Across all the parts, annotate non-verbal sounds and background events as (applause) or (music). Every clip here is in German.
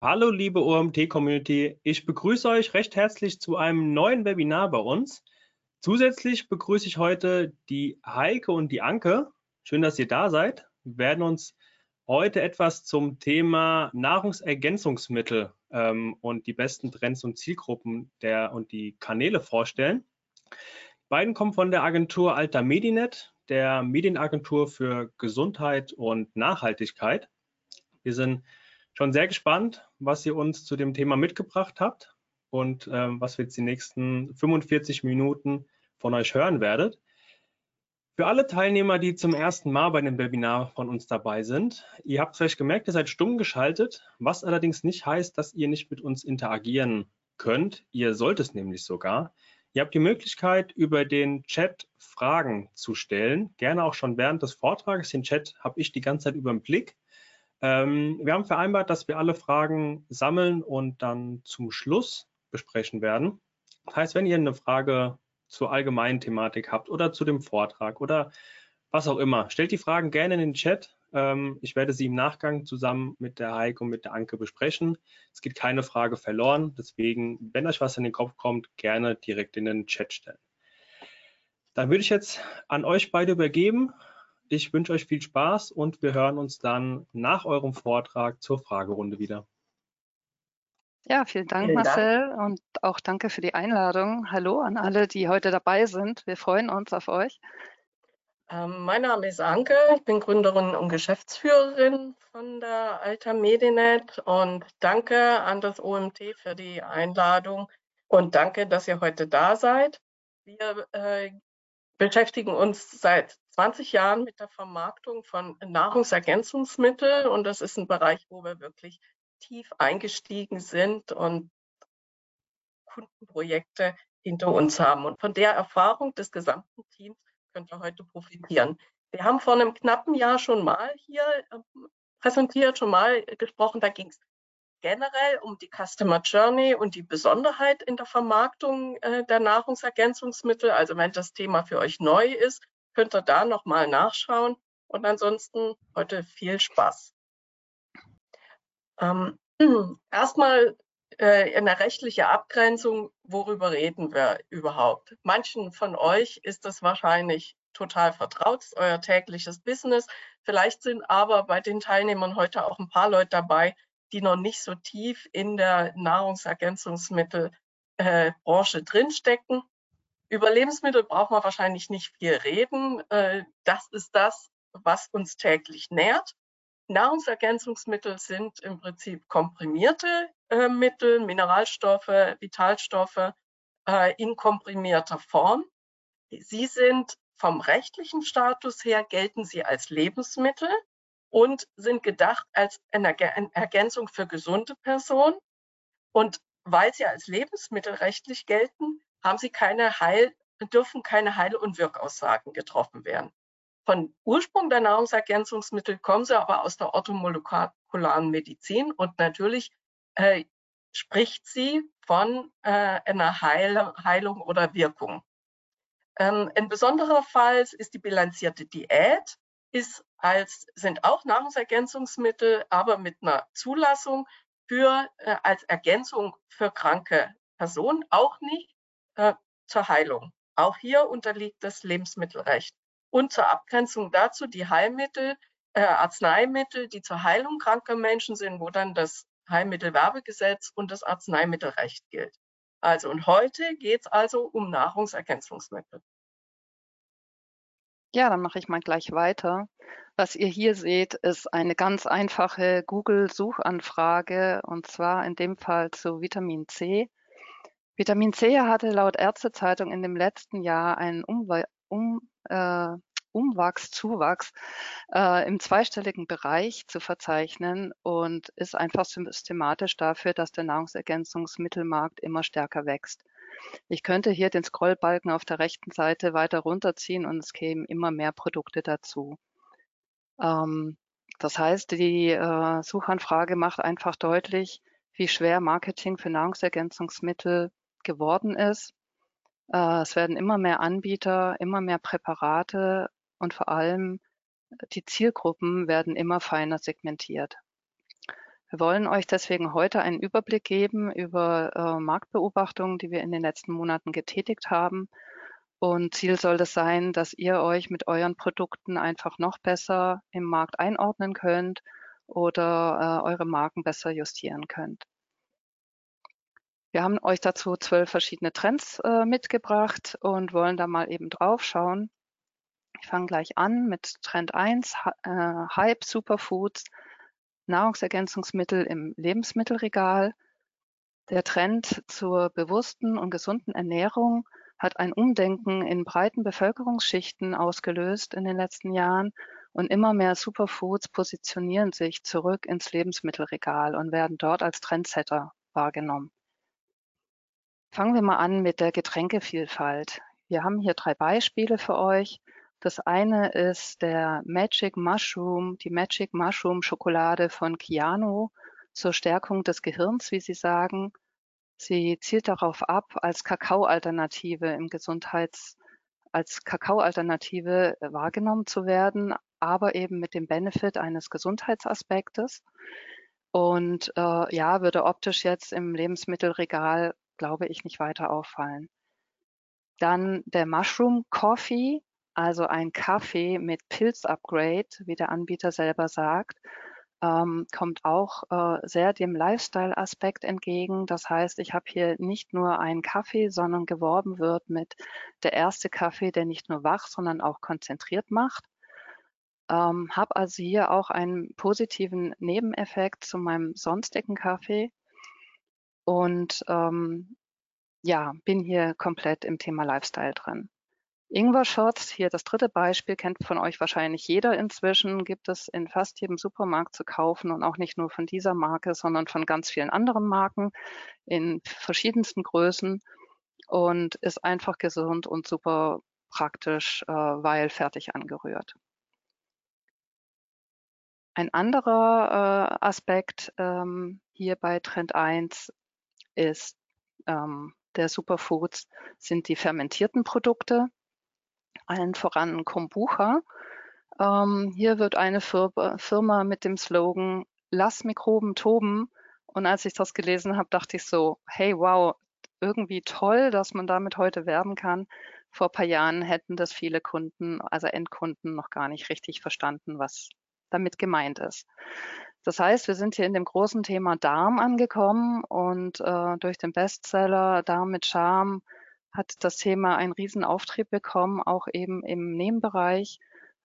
Hallo liebe OMT-Community, ich begrüße euch recht herzlich zu einem neuen Webinar bei uns. Zusätzlich begrüße ich heute die Heike und die Anke. Schön, dass ihr da seid. Wir werden uns heute etwas zum Thema Nahrungsergänzungsmittel ähm, und die besten Trends und Zielgruppen der, und die Kanäle vorstellen. Die beiden kommen von der Agentur Alta Medinet, der Medienagentur für Gesundheit und Nachhaltigkeit. Wir sind schon sehr gespannt, was ihr uns zu dem Thema mitgebracht habt und ähm, was wir jetzt die nächsten 45 Minuten von euch hören werdet. Für alle Teilnehmer, die zum ersten Mal bei dem Webinar von uns dabei sind, ihr habt vielleicht gemerkt, ihr seid stumm geschaltet, was allerdings nicht heißt, dass ihr nicht mit uns interagieren könnt. Ihr sollt es nämlich sogar. Ihr habt die Möglichkeit, über den Chat Fragen zu stellen, gerne auch schon während des Vortrages. Den Chat habe ich die ganze Zeit über den Blick. Ähm, wir haben vereinbart, dass wir alle Fragen sammeln und dann zum Schluss besprechen werden. Das heißt, wenn ihr eine Frage zur allgemeinen Thematik habt oder zu dem Vortrag oder was auch immer, stellt die Fragen gerne in den Chat. Ähm, ich werde sie im Nachgang zusammen mit der Heike und mit der Anke besprechen. Es geht keine Frage verloren. Deswegen, wenn euch was in den Kopf kommt, gerne direkt in den Chat stellen. Dann würde ich jetzt an euch beide übergeben. Ich wünsche euch viel Spaß und wir hören uns dann nach eurem Vortrag zur Fragerunde wieder. Ja, vielen Dank, vielen Marcel, Dank. und auch danke für die Einladung. Hallo an alle, die heute dabei sind. Wir freuen uns auf euch. Ähm, mein Name ist Anke, ich bin Gründerin und Geschäftsführerin von der Alta Medinet und danke an das OMT für die Einladung und danke, dass ihr heute da seid. Wir äh, beschäftigen uns seit 20 Jahren mit der Vermarktung von Nahrungsergänzungsmitteln und das ist ein Bereich, wo wir wirklich tief eingestiegen sind und Kundenprojekte hinter uns haben. Und von der Erfahrung des gesamten Teams könnt ihr heute profitieren. Wir haben vor einem knappen Jahr schon mal hier ähm, präsentiert, schon mal gesprochen. Da ging es generell um die Customer Journey und die Besonderheit in der Vermarktung äh, der Nahrungsergänzungsmittel. Also wenn das Thema für euch neu ist, könnt ihr da nochmal nachschauen. Und ansonsten heute viel Spaß. Ähm, (clears throat) Erstmal äh, eine rechtliche Abgrenzung, worüber reden wir überhaupt? Manchen von euch ist das wahrscheinlich total vertraut, ist euer tägliches Business. Vielleicht sind aber bei den Teilnehmern heute auch ein paar Leute dabei, die noch nicht so tief in der Nahrungsergänzungsmittelbranche äh, drinstecken. Über Lebensmittel braucht man wahrscheinlich nicht viel reden. Äh, das ist das, was uns täglich nährt. Nahrungsergänzungsmittel sind im Prinzip komprimierte äh, Mittel, Mineralstoffe, Vitalstoffe äh, in komprimierter Form. Sie sind vom rechtlichen Status her gelten sie als Lebensmittel und sind gedacht als eine Ergänzung für gesunde Personen. Und weil sie als Lebensmittel rechtlich gelten, haben sie keine Heil, dürfen keine Heil- und Wirkaussagen getroffen werden. Von Ursprung der Nahrungsergänzungsmittel kommen sie aber aus der orthomolekularen Medizin und natürlich äh, spricht sie von äh, einer Heil Heilung oder Wirkung. Ähm, ein besonderer Fall ist die bilanzierte Diät, ist als, sind auch Nahrungsergänzungsmittel, aber mit einer Zulassung für, äh, als Ergänzung für kranke Personen, auch nicht äh, zur Heilung. Auch hier unterliegt das Lebensmittelrecht. Und zur Abgrenzung dazu die Heilmittel, äh, Arzneimittel, die zur Heilung kranker Menschen sind, wo dann das Heilmittelwerbegesetz und das Arzneimittelrecht gilt. Also und heute geht es also um Nahrungsergänzungsmittel. Ja, dann mache ich mal gleich weiter. Was ihr hier seht, ist eine ganz einfache Google-Suchanfrage und zwar in dem Fall zu Vitamin C. Vitamin C hatte laut Ärztezeitung in dem letzten Jahr einen Umwe um, äh, Umwachs, Zuwachs äh, im zweistelligen Bereich zu verzeichnen und ist einfach systematisch dafür, dass der Nahrungsergänzungsmittelmarkt immer stärker wächst. Ich könnte hier den Scrollbalken auf der rechten Seite weiter runterziehen und es kämen immer mehr Produkte dazu. Ähm, das heißt, die äh, Suchanfrage macht einfach deutlich, wie schwer Marketing für Nahrungsergänzungsmittel geworden ist äh, es werden immer mehr Anbieter, immer mehr Präparate und vor allem die Zielgruppen werden immer feiner segmentiert. Wir wollen euch deswegen heute einen Überblick geben über äh, Marktbeobachtungen, die wir in den letzten Monaten getätigt haben. Und Ziel soll es sein, dass ihr euch mit euren Produkten einfach noch besser im Markt einordnen könnt oder äh, eure Marken besser justieren könnt. Wir haben euch dazu zwölf verschiedene Trends äh, mitgebracht und wollen da mal eben drauf schauen. Ich fange gleich an mit Trend 1, äh, Hype Superfoods, Nahrungsergänzungsmittel im Lebensmittelregal. Der Trend zur bewussten und gesunden Ernährung hat ein Umdenken in breiten Bevölkerungsschichten ausgelöst in den letzten Jahren und immer mehr Superfoods positionieren sich zurück ins Lebensmittelregal und werden dort als Trendsetter wahrgenommen. Fangen wir mal an mit der Getränkevielfalt. Wir haben hier drei Beispiele für euch. Das eine ist der Magic Mushroom, die Magic Mushroom Schokolade von Kiano zur Stärkung des Gehirns, wie Sie sagen. Sie zielt darauf ab, als Kakaoalternative im Gesundheits, als Kakaoalternative wahrgenommen zu werden, aber eben mit dem Benefit eines Gesundheitsaspektes. Und äh, ja, würde optisch jetzt im Lebensmittelregal, glaube ich, nicht weiter auffallen. Dann der Mushroom Coffee, also ein Kaffee mit Pilz-Upgrade, wie der Anbieter selber sagt, ähm, kommt auch äh, sehr dem Lifestyle-Aspekt entgegen. Das heißt, ich habe hier nicht nur einen Kaffee, sondern geworben wird mit der erste Kaffee, der nicht nur wach, sondern auch konzentriert macht. Ähm, habe also hier auch einen positiven Nebeneffekt zu meinem sonstigen Kaffee und ähm, ja, bin hier komplett im Thema Lifestyle drin. Ingwer-Shots, hier das dritte Beispiel, kennt von euch wahrscheinlich jeder inzwischen, gibt es in fast jedem Supermarkt zu kaufen und auch nicht nur von dieser Marke, sondern von ganz vielen anderen Marken in verschiedensten Größen und ist einfach gesund und super praktisch, äh, weil fertig angerührt. Ein anderer äh, Aspekt ähm, hier bei Trend 1 ist ähm, der Superfoods sind die fermentierten Produkte allen voran Kombucha. Ähm, hier wird eine Firma mit dem Slogan Lass Mikroben toben. Und als ich das gelesen habe, dachte ich so, hey, wow, irgendwie toll, dass man damit heute werben kann. Vor ein paar Jahren hätten das viele Kunden, also Endkunden, noch gar nicht richtig verstanden, was damit gemeint ist. Das heißt, wir sind hier in dem großen Thema Darm angekommen und äh, durch den Bestseller Darm mit Charme hat das Thema einen riesen Auftrieb bekommen, auch eben im Nebenbereich.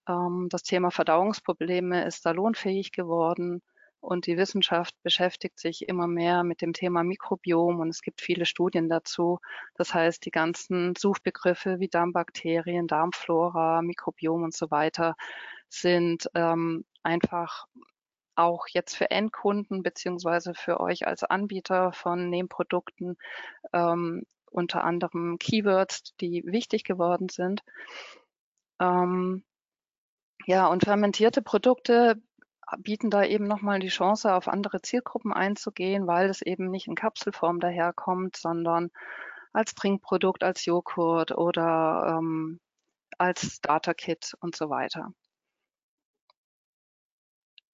Ähm, das Thema Verdauungsprobleme ist da lohnfähig geworden und die Wissenschaft beschäftigt sich immer mehr mit dem Thema Mikrobiom und es gibt viele Studien dazu. Das heißt, die ganzen Suchbegriffe wie Darmbakterien, Darmflora, Mikrobiom und so weiter sind ähm, einfach auch jetzt für Endkunden beziehungsweise für euch als Anbieter von Nebenprodukten ähm, unter anderem Keywords, die wichtig geworden sind. Ähm, ja, und fermentierte Produkte bieten da eben nochmal die Chance, auf andere Zielgruppen einzugehen, weil es eben nicht in Kapselform daherkommt, sondern als Trinkprodukt, als Joghurt oder ähm, als Starter-Kit und so weiter.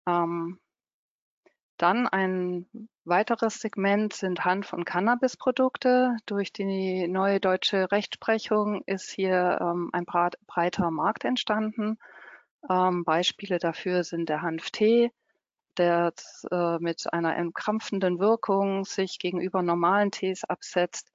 Ähm, dann ein weiteres Segment sind Hanf- und Cannabisprodukte. Durch die neue deutsche Rechtsprechung ist hier ähm, ein breiter Markt entstanden. Ähm, Beispiele dafür sind der Hanftee, der äh, mit einer entkrampfenden Wirkung sich gegenüber normalen Tees absetzt.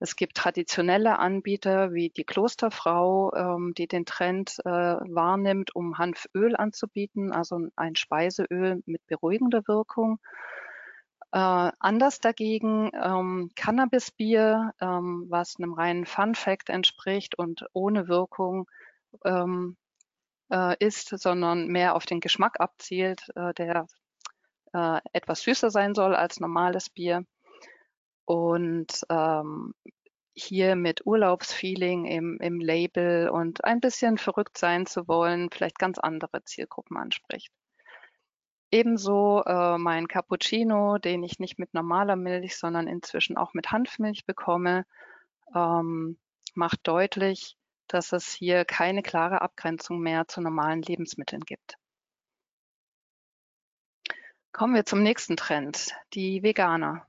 Es gibt traditionelle Anbieter wie die Klosterfrau, ähm, die den Trend äh, wahrnimmt, um Hanföl anzubieten, also ein Speiseöl mit beruhigender Wirkung. Äh, anders dagegen ähm, Cannabisbier, ähm, was einem reinen Fun Fact entspricht und ohne Wirkung ähm, äh, ist, sondern mehr auf den Geschmack abzielt, äh, der äh, etwas süßer sein soll als normales Bier und ähm, hier mit Urlaubsfeeling im, im Label und ein bisschen verrückt sein zu wollen, vielleicht ganz andere Zielgruppen anspricht. Ebenso äh, mein Cappuccino, den ich nicht mit normaler Milch, sondern inzwischen auch mit Hanfmilch bekomme, ähm, macht deutlich, dass es hier keine klare Abgrenzung mehr zu normalen Lebensmitteln gibt. Kommen wir zum nächsten Trend, die Veganer.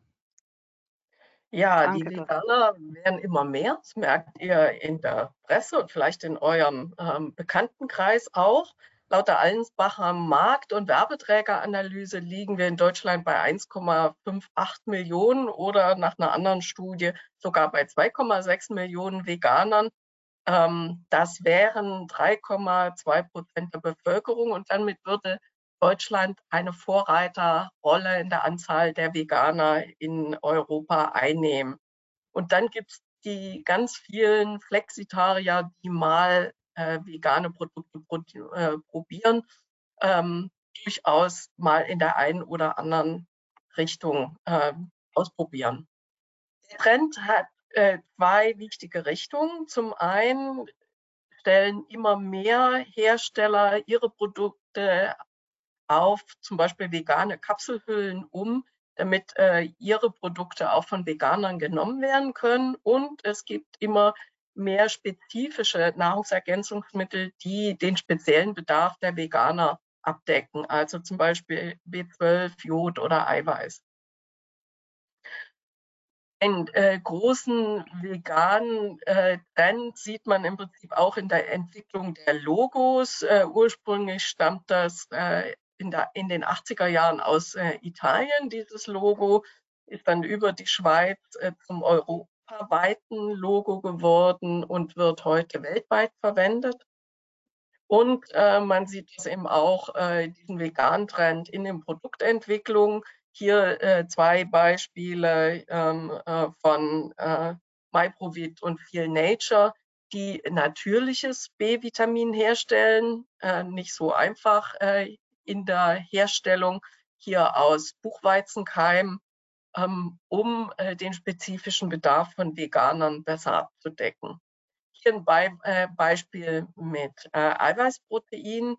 Ja, Danke die Veganer werden immer mehr. Das merkt ihr in der Presse und vielleicht in eurem ähm, Bekanntenkreis auch. Laut der Allensbacher Markt- und Werbeträgeranalyse liegen wir in Deutschland bei 1,58 Millionen oder nach einer anderen Studie sogar bei 2,6 Millionen Veganern. Ähm, das wären 3,2 Prozent der Bevölkerung und damit würde Deutschland eine Vorreiterrolle in der Anzahl der Veganer in Europa einnehmen. Und dann gibt es die ganz vielen Flexitarier, die mal äh, vegane Produkte pro, äh, probieren, ähm, durchaus mal in der einen oder anderen Richtung äh, ausprobieren. Der Trend hat äh, zwei wichtige Richtungen. Zum einen stellen immer mehr Hersteller ihre Produkte auf zum Beispiel vegane Kapselhüllen um, damit äh, ihre Produkte auch von Veganern genommen werden können. Und es gibt immer mehr spezifische Nahrungsergänzungsmittel, die den speziellen Bedarf der Veganer abdecken, also zum Beispiel B12, Jod oder Eiweiß. Einen äh, großen veganen äh, Trend sieht man im Prinzip auch in der Entwicklung der Logos. Äh, ursprünglich stammt das äh, in, der, in den 80er Jahren aus äh, Italien. Dieses Logo ist dann über die Schweiz äh, zum europaweiten Logo geworden und wird heute weltweit verwendet. Und äh, man sieht es eben auch, äh, diesen veganen Trend in den Produktentwicklungen. Hier äh, zwei Beispiele ähm, äh, von MyProVit und Feel Nature, die natürliches B-Vitamin herstellen. Äh, nicht so einfach äh, in der Herstellung hier aus Buchweizenkeim, ähm, um äh, den spezifischen Bedarf von Veganern besser abzudecken. Hier ein Be äh, Beispiel mit äh, Eiweißprotein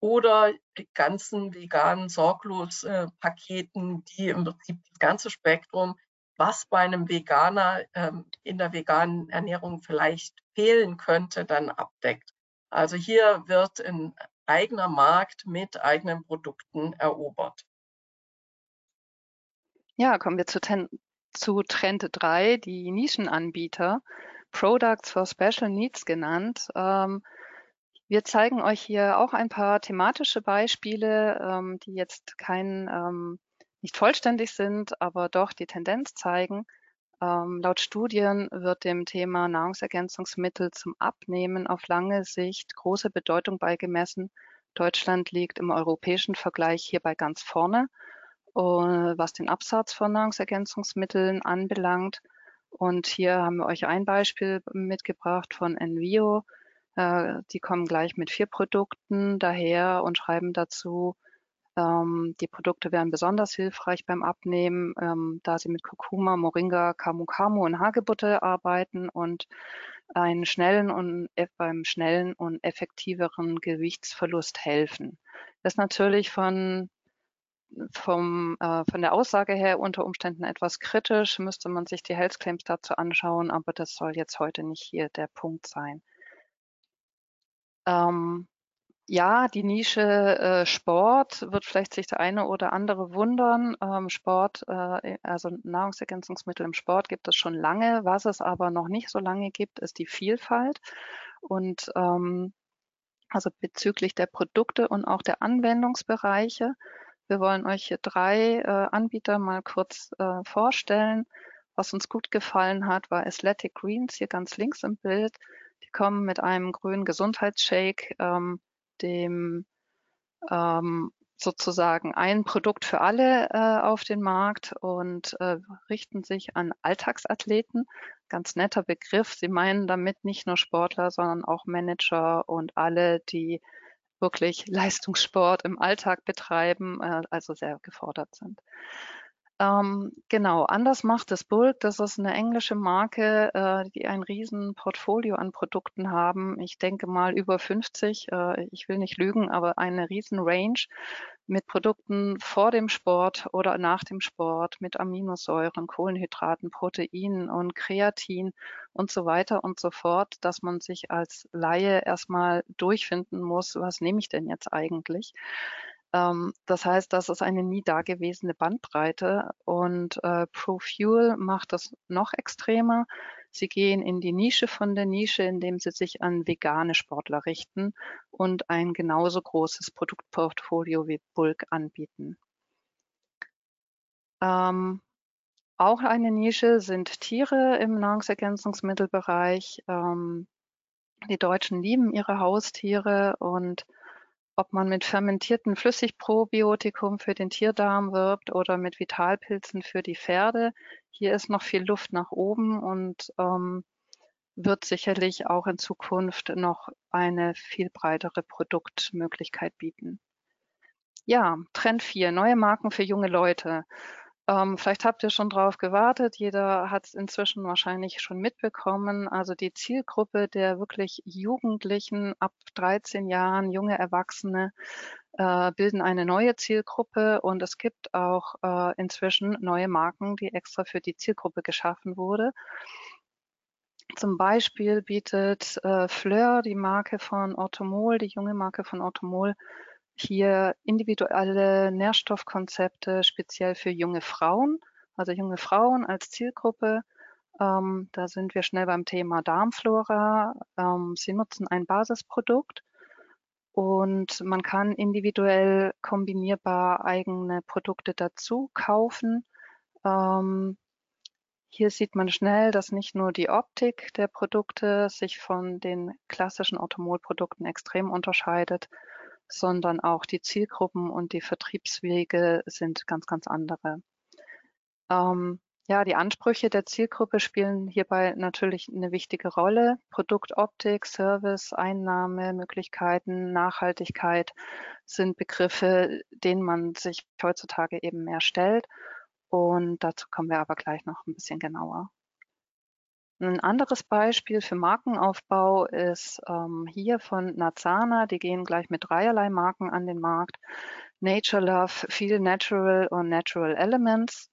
oder ganzen veganen Sorglos-Paketen, die im Prinzip das ganze Spektrum, was bei einem Veganer ähm, in der veganen Ernährung vielleicht fehlen könnte, dann abdeckt. Also hier wird ein eigener Markt mit eigenen Produkten erobert. Ja, kommen wir zu, ten, zu Trend 3, die Nischenanbieter, Products for Special Needs genannt. Ähm, wir zeigen euch hier auch ein paar thematische Beispiele, ähm, die jetzt kein, ähm, nicht vollständig sind, aber doch die Tendenz zeigen. Ähm, laut Studien wird dem Thema Nahrungsergänzungsmittel zum Abnehmen auf lange Sicht große Bedeutung beigemessen. Deutschland liegt im europäischen Vergleich hierbei ganz vorne, äh, was den Absatz von Nahrungsergänzungsmitteln anbelangt. Und hier haben wir euch ein Beispiel mitgebracht von Envio. Äh, die kommen gleich mit vier Produkten daher und schreiben dazu, ähm, die Produkte wären besonders hilfreich beim Abnehmen, ähm, da sie mit Kurkuma, Moringa, Camu Camu und Hagebutte arbeiten und einen schnellen und beim schnellen und effektiveren Gewichtsverlust helfen. Das ist natürlich von vom, äh, von der Aussage her unter Umständen etwas kritisch, müsste man sich die Health Claims dazu anschauen, aber das soll jetzt heute nicht hier der Punkt sein. Ähm, ja, die Nische äh, Sport wird vielleicht sich der eine oder andere wundern. Ähm, Sport, äh, also Nahrungsergänzungsmittel im Sport gibt es schon lange. Was es aber noch nicht so lange gibt, ist die Vielfalt. Und ähm, also bezüglich der Produkte und auch der Anwendungsbereiche. Wir wollen euch hier drei äh, Anbieter mal kurz äh, vorstellen. Was uns gut gefallen hat, war Athletic Greens hier ganz links im Bild. Die kommen mit einem grünen Gesundheitsshake. Ähm, dem ähm, sozusagen ein Produkt für alle äh, auf den Markt und äh, richten sich an Alltagsathleten. Ganz netter Begriff. Sie meinen damit nicht nur Sportler, sondern auch Manager und alle, die wirklich Leistungssport im Alltag betreiben, äh, also sehr gefordert sind. Ähm, genau, anders macht es Bulk. Das ist eine englische Marke, äh, die ein riesen Portfolio an Produkten haben. Ich denke mal über 50. Äh, ich will nicht lügen, aber eine riesen Range mit Produkten vor dem Sport oder nach dem Sport, mit Aminosäuren, Kohlenhydraten, Proteinen und Kreatin und so weiter und so fort, dass man sich als Laie erstmal durchfinden muss, was nehme ich denn jetzt eigentlich? Ähm, das heißt, das ist eine nie dagewesene Bandbreite und äh, ProFuel macht das noch extremer. Sie gehen in die Nische von der Nische, indem sie sich an vegane Sportler richten und ein genauso großes Produktportfolio wie Bulk anbieten. Ähm, auch eine Nische sind Tiere im Nahrungsergänzungsmittelbereich. Ähm, die Deutschen lieben ihre Haustiere und ob man mit fermentierten Flüssigprobiotikum für den Tierdarm wirbt oder mit Vitalpilzen für die Pferde. Hier ist noch viel Luft nach oben und ähm, wird sicherlich auch in Zukunft noch eine viel breitere Produktmöglichkeit bieten. Ja, Trend 4, neue Marken für junge Leute. Ähm, vielleicht habt ihr schon drauf gewartet. Jeder hat es inzwischen wahrscheinlich schon mitbekommen. Also die Zielgruppe der wirklich Jugendlichen ab 13 Jahren, junge Erwachsene, äh, bilden eine neue Zielgruppe und es gibt auch äh, inzwischen neue Marken, die extra für die Zielgruppe geschaffen wurde. Zum Beispiel bietet äh, Fleur, die Marke von Orthomol, die junge Marke von Orthomol, hier individuelle Nährstoffkonzepte speziell für junge Frauen, also junge Frauen als Zielgruppe. Ähm, da sind wir schnell beim Thema Darmflora. Ähm, sie nutzen ein Basisprodukt und man kann individuell kombinierbar eigene Produkte dazu kaufen. Ähm, hier sieht man schnell, dass nicht nur die Optik der Produkte sich von den klassischen Automolprodukten extrem unterscheidet, sondern auch die Zielgruppen und die Vertriebswege sind ganz, ganz andere. Ähm, ja, die Ansprüche der Zielgruppe spielen hierbei natürlich eine wichtige Rolle. Produktoptik, Service, Einnahmemöglichkeiten, Nachhaltigkeit sind Begriffe, denen man sich heutzutage eben mehr stellt. Und dazu kommen wir aber gleich noch ein bisschen genauer. Ein anderes Beispiel für Markenaufbau ist ähm, hier von Nazana. Die gehen gleich mit dreierlei Marken an den Markt. Nature Love, Feel Natural und Natural Elements.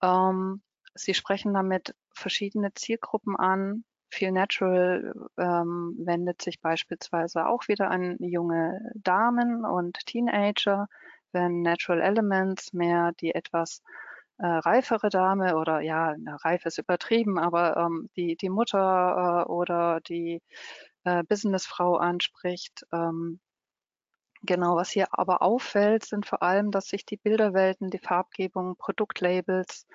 Ähm, sie sprechen damit verschiedene Zielgruppen an. Feel Natural ähm, wendet sich beispielsweise auch wieder an junge Damen und Teenager, wenn Natural Elements mehr die etwas äh, reifere Dame oder ja, reif ist übertrieben, aber ähm, die, die Mutter äh, oder die äh, Businessfrau anspricht. Ähm, genau, was hier aber auffällt, sind vor allem, dass sich die Bilderwelten, die Farbgebung, Produktlabels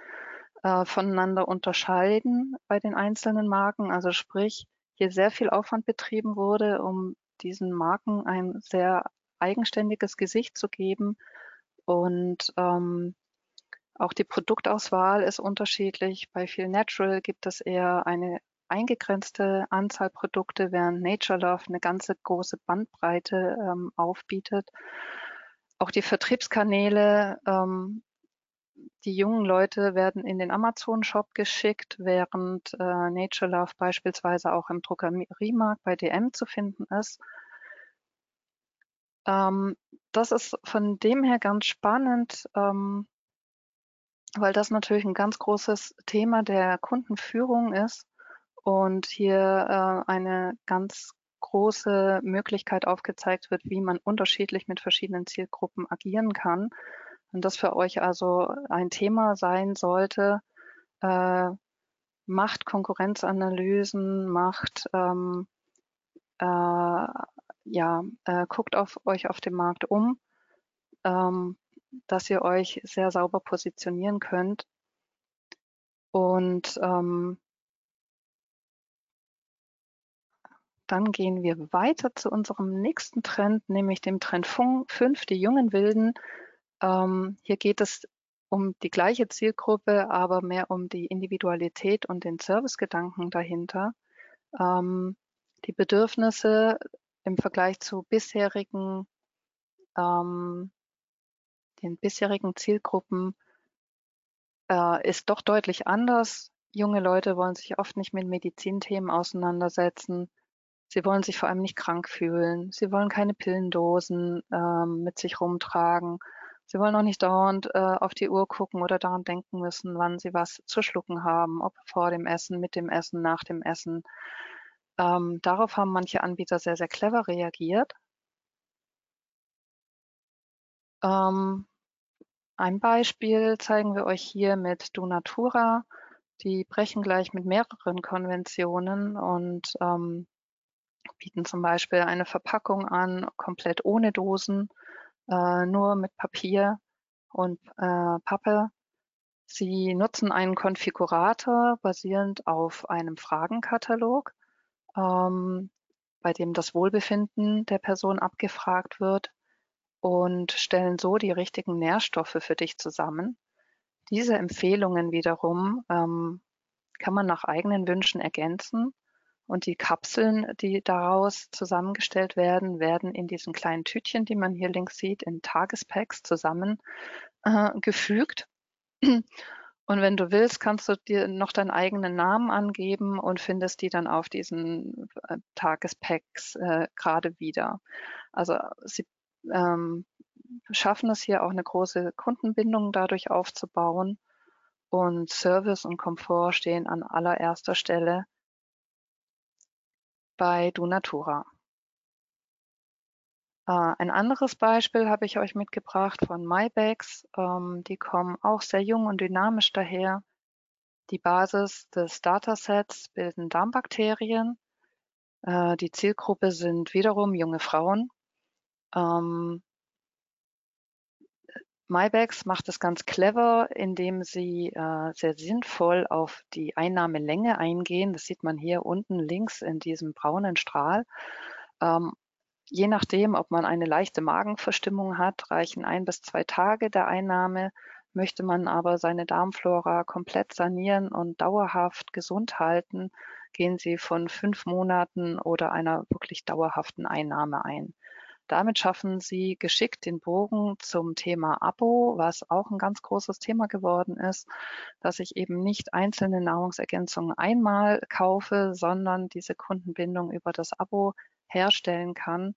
äh, voneinander unterscheiden bei den einzelnen Marken. Also sprich, hier sehr viel Aufwand betrieben wurde, um diesen Marken ein sehr eigenständiges Gesicht zu geben. Und ähm, auch die Produktauswahl ist unterschiedlich. Bei Feel Natural gibt es eher eine eingegrenzte Anzahl Produkte, während Nature Love eine ganze große Bandbreite ähm, aufbietet. Auch die Vertriebskanäle, ähm, die jungen Leute werden in den Amazon-Shop geschickt, während äh, Nature Love beispielsweise auch im Druckeriemarkt bei DM zu finden ist. Ähm, das ist von dem her ganz spannend, ähm, weil das natürlich ein ganz großes Thema der Kundenführung ist und hier äh, eine ganz große Möglichkeit aufgezeigt wird, wie man unterschiedlich mit verschiedenen Zielgruppen agieren kann. Und das für euch also ein Thema sein sollte, äh, macht Konkurrenzanalysen, macht ähm, äh, ja, äh, guckt auf euch auf dem Markt um. Ähm, dass ihr euch sehr sauber positionieren könnt. Und ähm, dann gehen wir weiter zu unserem nächsten Trend, nämlich dem Trend 5, die jungen Wilden. Ähm, hier geht es um die gleiche Zielgruppe, aber mehr um die Individualität und den Servicegedanken dahinter. Ähm, die Bedürfnisse im Vergleich zu bisherigen ähm, den bisherigen Zielgruppen äh, ist doch deutlich anders. Junge Leute wollen sich oft nicht mit Medizinthemen auseinandersetzen. Sie wollen sich vor allem nicht krank fühlen. Sie wollen keine Pillendosen ähm, mit sich rumtragen. Sie wollen auch nicht dauernd äh, auf die Uhr gucken oder daran denken müssen, wann sie was zu schlucken haben, ob vor dem Essen, mit dem Essen, nach dem Essen. Ähm, darauf haben manche Anbieter sehr, sehr clever reagiert. Ähm, ein Beispiel zeigen wir euch hier mit Dunatura. Die brechen gleich mit mehreren Konventionen und ähm, bieten zum Beispiel eine Verpackung an, komplett ohne Dosen, äh, nur mit Papier und äh, Pappe. Sie nutzen einen Konfigurator basierend auf einem Fragenkatalog, ähm, bei dem das Wohlbefinden der Person abgefragt wird und stellen so die richtigen Nährstoffe für dich zusammen. Diese Empfehlungen wiederum ähm, kann man nach eigenen Wünschen ergänzen und die Kapseln, die daraus zusammengestellt werden, werden in diesen kleinen Tütchen, die man hier links sieht, in Tagespacks zusammengefügt. Äh, und wenn du willst, kannst du dir noch deinen eigenen Namen angeben und findest die dann auf diesen äh, Tagespacks äh, gerade wieder. Also sie ähm, schaffen es hier auch eine große Kundenbindung dadurch aufzubauen. Und Service und Komfort stehen an allererster Stelle bei Dunatura. Äh, ein anderes Beispiel habe ich euch mitgebracht von MyBags. Ähm, die kommen auch sehr jung und dynamisch daher. Die Basis des Datasets bilden Darmbakterien. Äh, die Zielgruppe sind wiederum junge Frauen. Ähm, MyBags macht es ganz clever, indem sie äh, sehr sinnvoll auf die Einnahmelänge eingehen. Das sieht man hier unten links in diesem braunen Strahl. Ähm, je nachdem, ob man eine leichte Magenverstimmung hat, reichen ein bis zwei Tage der Einnahme. Möchte man aber seine Darmflora komplett sanieren und dauerhaft gesund halten, gehen Sie von fünf Monaten oder einer wirklich dauerhaften Einnahme ein. Damit schaffen sie geschickt den Bogen zum Thema Abo, was auch ein ganz großes Thema geworden ist, dass ich eben nicht einzelne Nahrungsergänzungen einmal kaufe, sondern diese Kundenbindung über das Abo herstellen kann.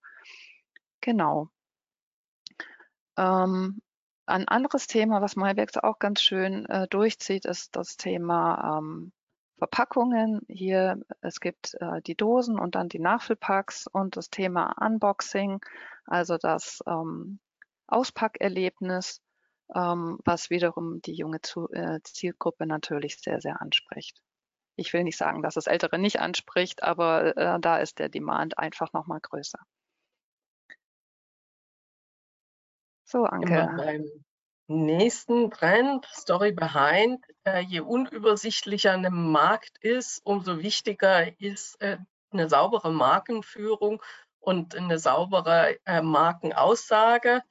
Genau. Ähm, ein anderes Thema, was MyBags auch ganz schön äh, durchzieht, ist das Thema ähm, Verpackungen. Hier, es gibt äh, die Dosen und dann die Nachfüllpacks und das Thema Unboxing, also das ähm, Auspackerlebnis, ähm, was wiederum die junge Zu äh, Zielgruppe natürlich sehr, sehr anspricht. Ich will nicht sagen, dass es Ältere nicht anspricht, aber äh, da ist der Demand einfach nochmal größer. So, Anke nächsten Trend, Story Behind, äh, je unübersichtlicher ein Markt ist, umso wichtiger ist äh, eine saubere Markenführung und eine saubere äh, Markenaussage.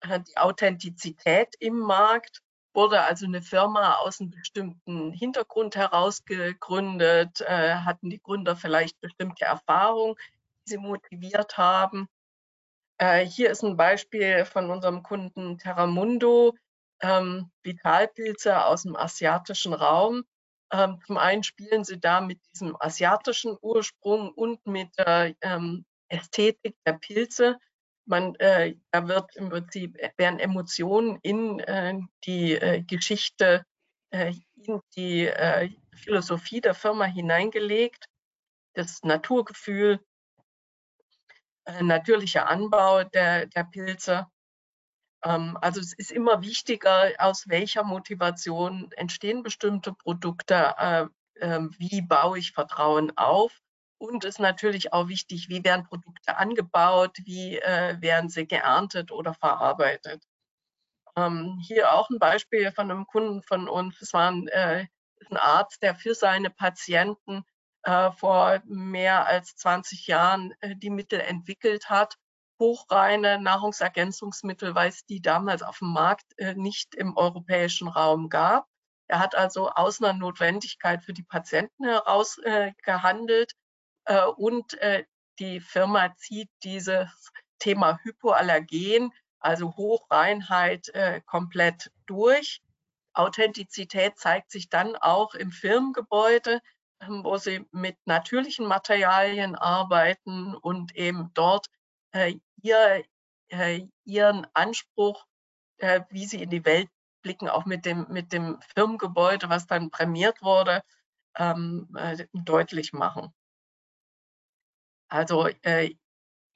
Äh, die Authentizität im Markt wurde also eine Firma aus einem bestimmten Hintergrund heraus gegründet, äh, hatten die Gründer vielleicht bestimmte Erfahrungen, die sie motiviert haben. Äh, hier ist ein Beispiel von unserem Kunden Terramundo, ähm, Vitalpilze aus dem asiatischen Raum. Ähm, zum einen spielen sie da mit diesem asiatischen Ursprung und mit der ähm, Ästhetik der Pilze. Man, äh, da wird im Prinzip äh, werden Emotionen in äh, die äh, Geschichte, äh, in die Philosophie der Firma hineingelegt. Das Naturgefühl, äh, natürlicher Anbau der, der Pilze. Ähm, also es ist immer wichtiger, aus welcher Motivation entstehen bestimmte Produkte, äh, äh, wie baue ich Vertrauen auf. Und es ist natürlich auch wichtig, wie werden Produkte angebaut, wie äh, werden sie geerntet oder verarbeitet. Ähm, hier auch ein Beispiel von einem Kunden von uns. Es war ein, Arzt, der für seine Patienten vor mehr als 20 Jahren äh, die Mittel entwickelt hat. Hochreine Nahrungsergänzungsmittel, weil es die damals auf dem Markt äh, nicht im europäischen Raum gab. Er hat also aus einer Notwendigkeit für die Patienten heraus äh, äh, und äh, die Firma zieht dieses Thema Hypoallergen, also Hochreinheit, äh, komplett durch. Authentizität zeigt sich dann auch im Firmengebäude. Wo sie mit natürlichen Materialien arbeiten und eben dort äh, ihr, äh, ihren Anspruch, äh, wie sie in die Welt blicken, auch mit dem, mit dem Firmengebäude, was dann prämiert wurde, ähm, äh, deutlich machen. Also äh,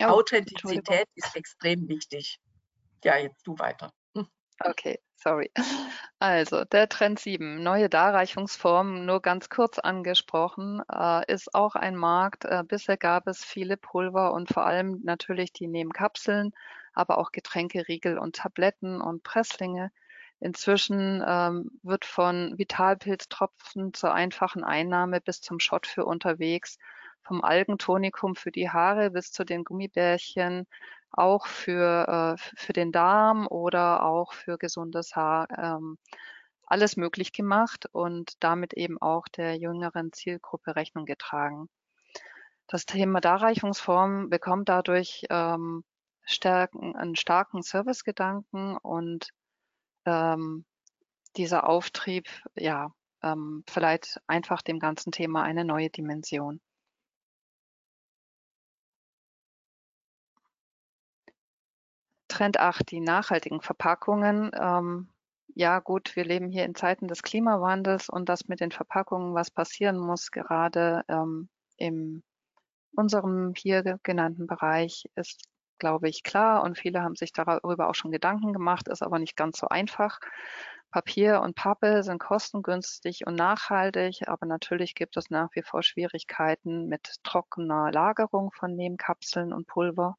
ja, Authentizität ist extrem wichtig. ja, jetzt du weiter. Hm. Okay, sorry. Also, der Trend 7, neue Darreichungsformen, nur ganz kurz angesprochen, äh, ist auch ein Markt. Äh, bisher gab es viele Pulver und vor allem natürlich die nehmen Kapseln, aber auch Getränke, Riegel und Tabletten und Presslinge. Inzwischen ähm, wird von Vitalpilztropfen zur einfachen Einnahme bis zum Shot für unterwegs, vom Algentonikum für die Haare bis zu den Gummibärchen auch für, äh, für den Darm oder auch für gesundes Haar ähm, alles möglich gemacht und damit eben auch der jüngeren Zielgruppe Rechnung getragen. Das Thema Darreichungsform bekommt dadurch ähm, stärken, einen starken Servicegedanken und ähm, dieser Auftrieb, ja, ähm, vielleicht einfach dem ganzen Thema eine neue Dimension. Trend 8, die nachhaltigen Verpackungen. Ähm, ja gut, wir leben hier in Zeiten des Klimawandels und dass mit den Verpackungen was passieren muss, gerade ähm, in unserem hier genannten Bereich, ist, glaube ich, klar und viele haben sich darüber auch schon Gedanken gemacht, ist aber nicht ganz so einfach. Papier und Pappe sind kostengünstig und nachhaltig, aber natürlich gibt es nach wie vor Schwierigkeiten mit trockener Lagerung von Nebenkapseln und Pulver.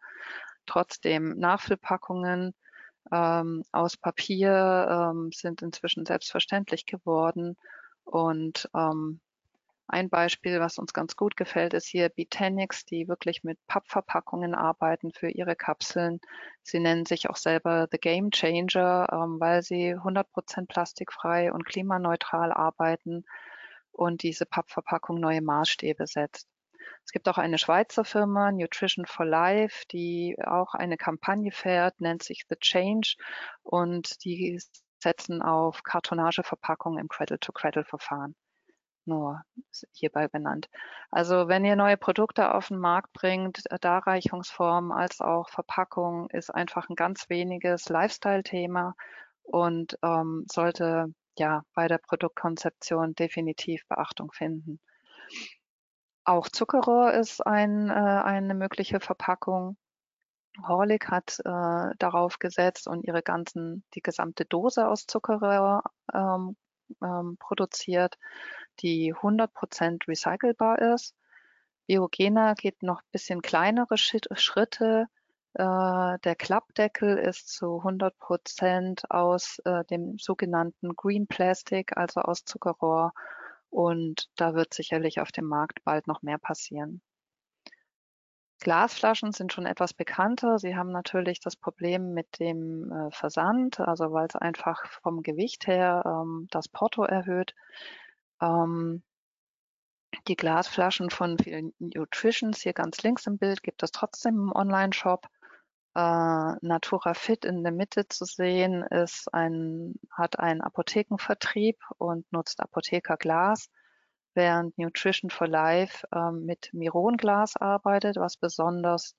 Trotzdem Nachfüllpackungen ähm, aus Papier ähm, sind inzwischen selbstverständlich geworden. Und ähm, ein Beispiel, was uns ganz gut gefällt, ist hier Bitanix, die wirklich mit Pappverpackungen arbeiten für ihre Kapseln. Sie nennen sich auch selber The Game Changer, ähm, weil sie 100% plastikfrei und klimaneutral arbeiten und diese Pappverpackung neue Maßstäbe setzt. Es gibt auch eine Schweizer Firma, Nutrition for Life, die auch eine Kampagne fährt, nennt sich The Change und die setzen auf Kartonageverpackungen im Cradle-to-Cradle-Verfahren. Nur hierbei benannt. Also wenn ihr neue Produkte auf den Markt bringt, äh, Darreichungsform als auch Verpackung ist einfach ein ganz weniges Lifestyle-Thema und ähm, sollte ja bei der Produktkonzeption definitiv Beachtung finden. Auch Zuckerrohr ist ein, äh, eine mögliche Verpackung. Horlick hat äh, darauf gesetzt und ihre ganzen, die gesamte Dose aus Zuckerrohr ähm, ähm, produziert, die 100% recycelbar ist. Biogena geht noch ein bisschen kleinere Schritte. Äh, der Klappdeckel ist zu 100% aus äh, dem sogenannten Green Plastic, also aus Zuckerrohr und da wird sicherlich auf dem Markt bald noch mehr passieren. Glasflaschen sind schon etwas bekannter. Sie haben natürlich das Problem mit dem äh, Versand, also weil es einfach vom Gewicht her ähm, das Porto erhöht. Ähm, die Glasflaschen von Nutritions, hier ganz links im Bild, gibt es trotzdem im Online-Shop. Äh, Natura Fit in der Mitte zu sehen, ist ein, hat einen Apothekenvertrieb und nutzt Apothekerglas, während Nutrition for Life äh, mit Mironglas arbeitet, was besonders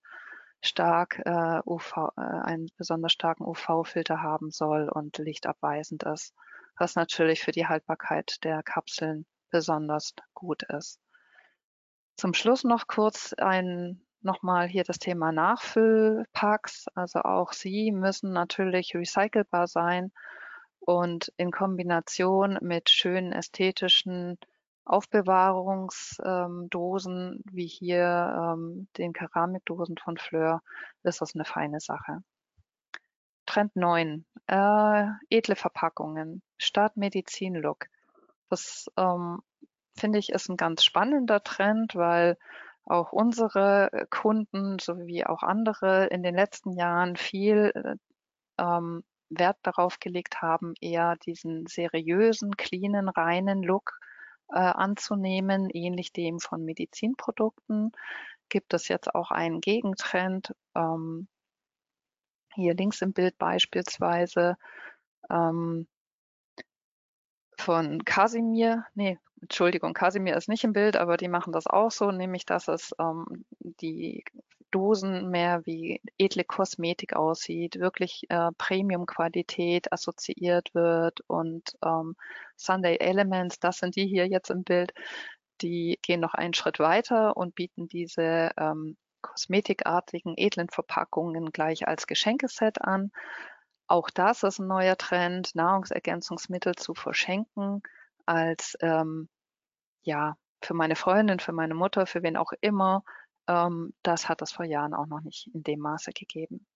stark äh, UV, äh, einen besonders starken UV-Filter haben soll und lichtabweisend ist, was natürlich für die Haltbarkeit der Kapseln besonders gut ist. Zum Schluss noch kurz ein nochmal hier das Thema Nachfüllpacks. Also auch sie müssen natürlich recycelbar sein und in Kombination mit schönen ästhetischen Aufbewahrungsdosen ähm, wie hier ähm, den Keramikdosen von Fleur ist das eine feine Sache. Trend 9. Äh, edle Verpackungen statt Medizin-Look. Das ähm, finde ich ist ein ganz spannender Trend, weil auch unsere äh, Kunden sowie auch andere in den letzten Jahren viel äh, ähm, Wert darauf gelegt haben, eher diesen seriösen, cleanen, reinen Look äh, anzunehmen, ähnlich dem von Medizinprodukten. Gibt es jetzt auch einen Gegentrend? Ähm, hier links im Bild beispielsweise ähm, von Casimir, nee, Entschuldigung, Casimir ist nicht im Bild, aber die machen das auch so, nämlich dass es ähm, die Dosen mehr wie edle Kosmetik aussieht, wirklich äh, Premium-Qualität assoziiert wird und ähm, Sunday Elements, das sind die hier jetzt im Bild, die gehen noch einen Schritt weiter und bieten diese ähm, kosmetikartigen edlen Verpackungen gleich als Geschenkeset an. auch das ist ein neuer Trend, Nahrungsergänzungsmittel zu verschenken als ähm, ja für meine Freundin, für meine Mutter, für wen auch immer. Ähm, das hat es vor Jahren auch noch nicht in dem Maße gegeben.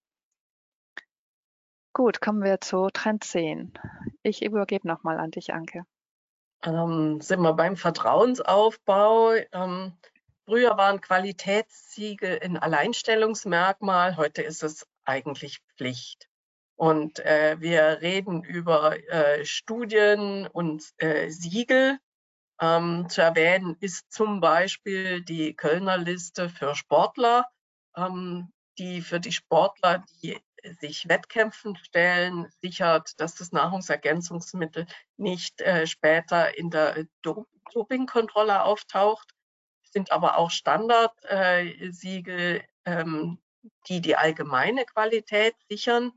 Gut, kommen wir zu Trend 10. Ich übergebe nochmal an dich, Anke. Ähm, sind wir beim Vertrauensaufbau. Ähm, früher waren Qualitätssiegel ein Alleinstellungsmerkmal, heute ist es eigentlich Pflicht. Und äh, wir reden über äh, Studien und äh, Siegel. Ähm, zu erwähnen ist zum Beispiel die Kölner Liste für Sportler, ähm, die für die Sportler, die sich Wettkämpfen stellen, sichert, dass das Nahrungsergänzungsmittel nicht äh, später in der Dopingkontrolle auftaucht, sind aber auch Standardsiegel, äh, ähm, die die allgemeine Qualität sichern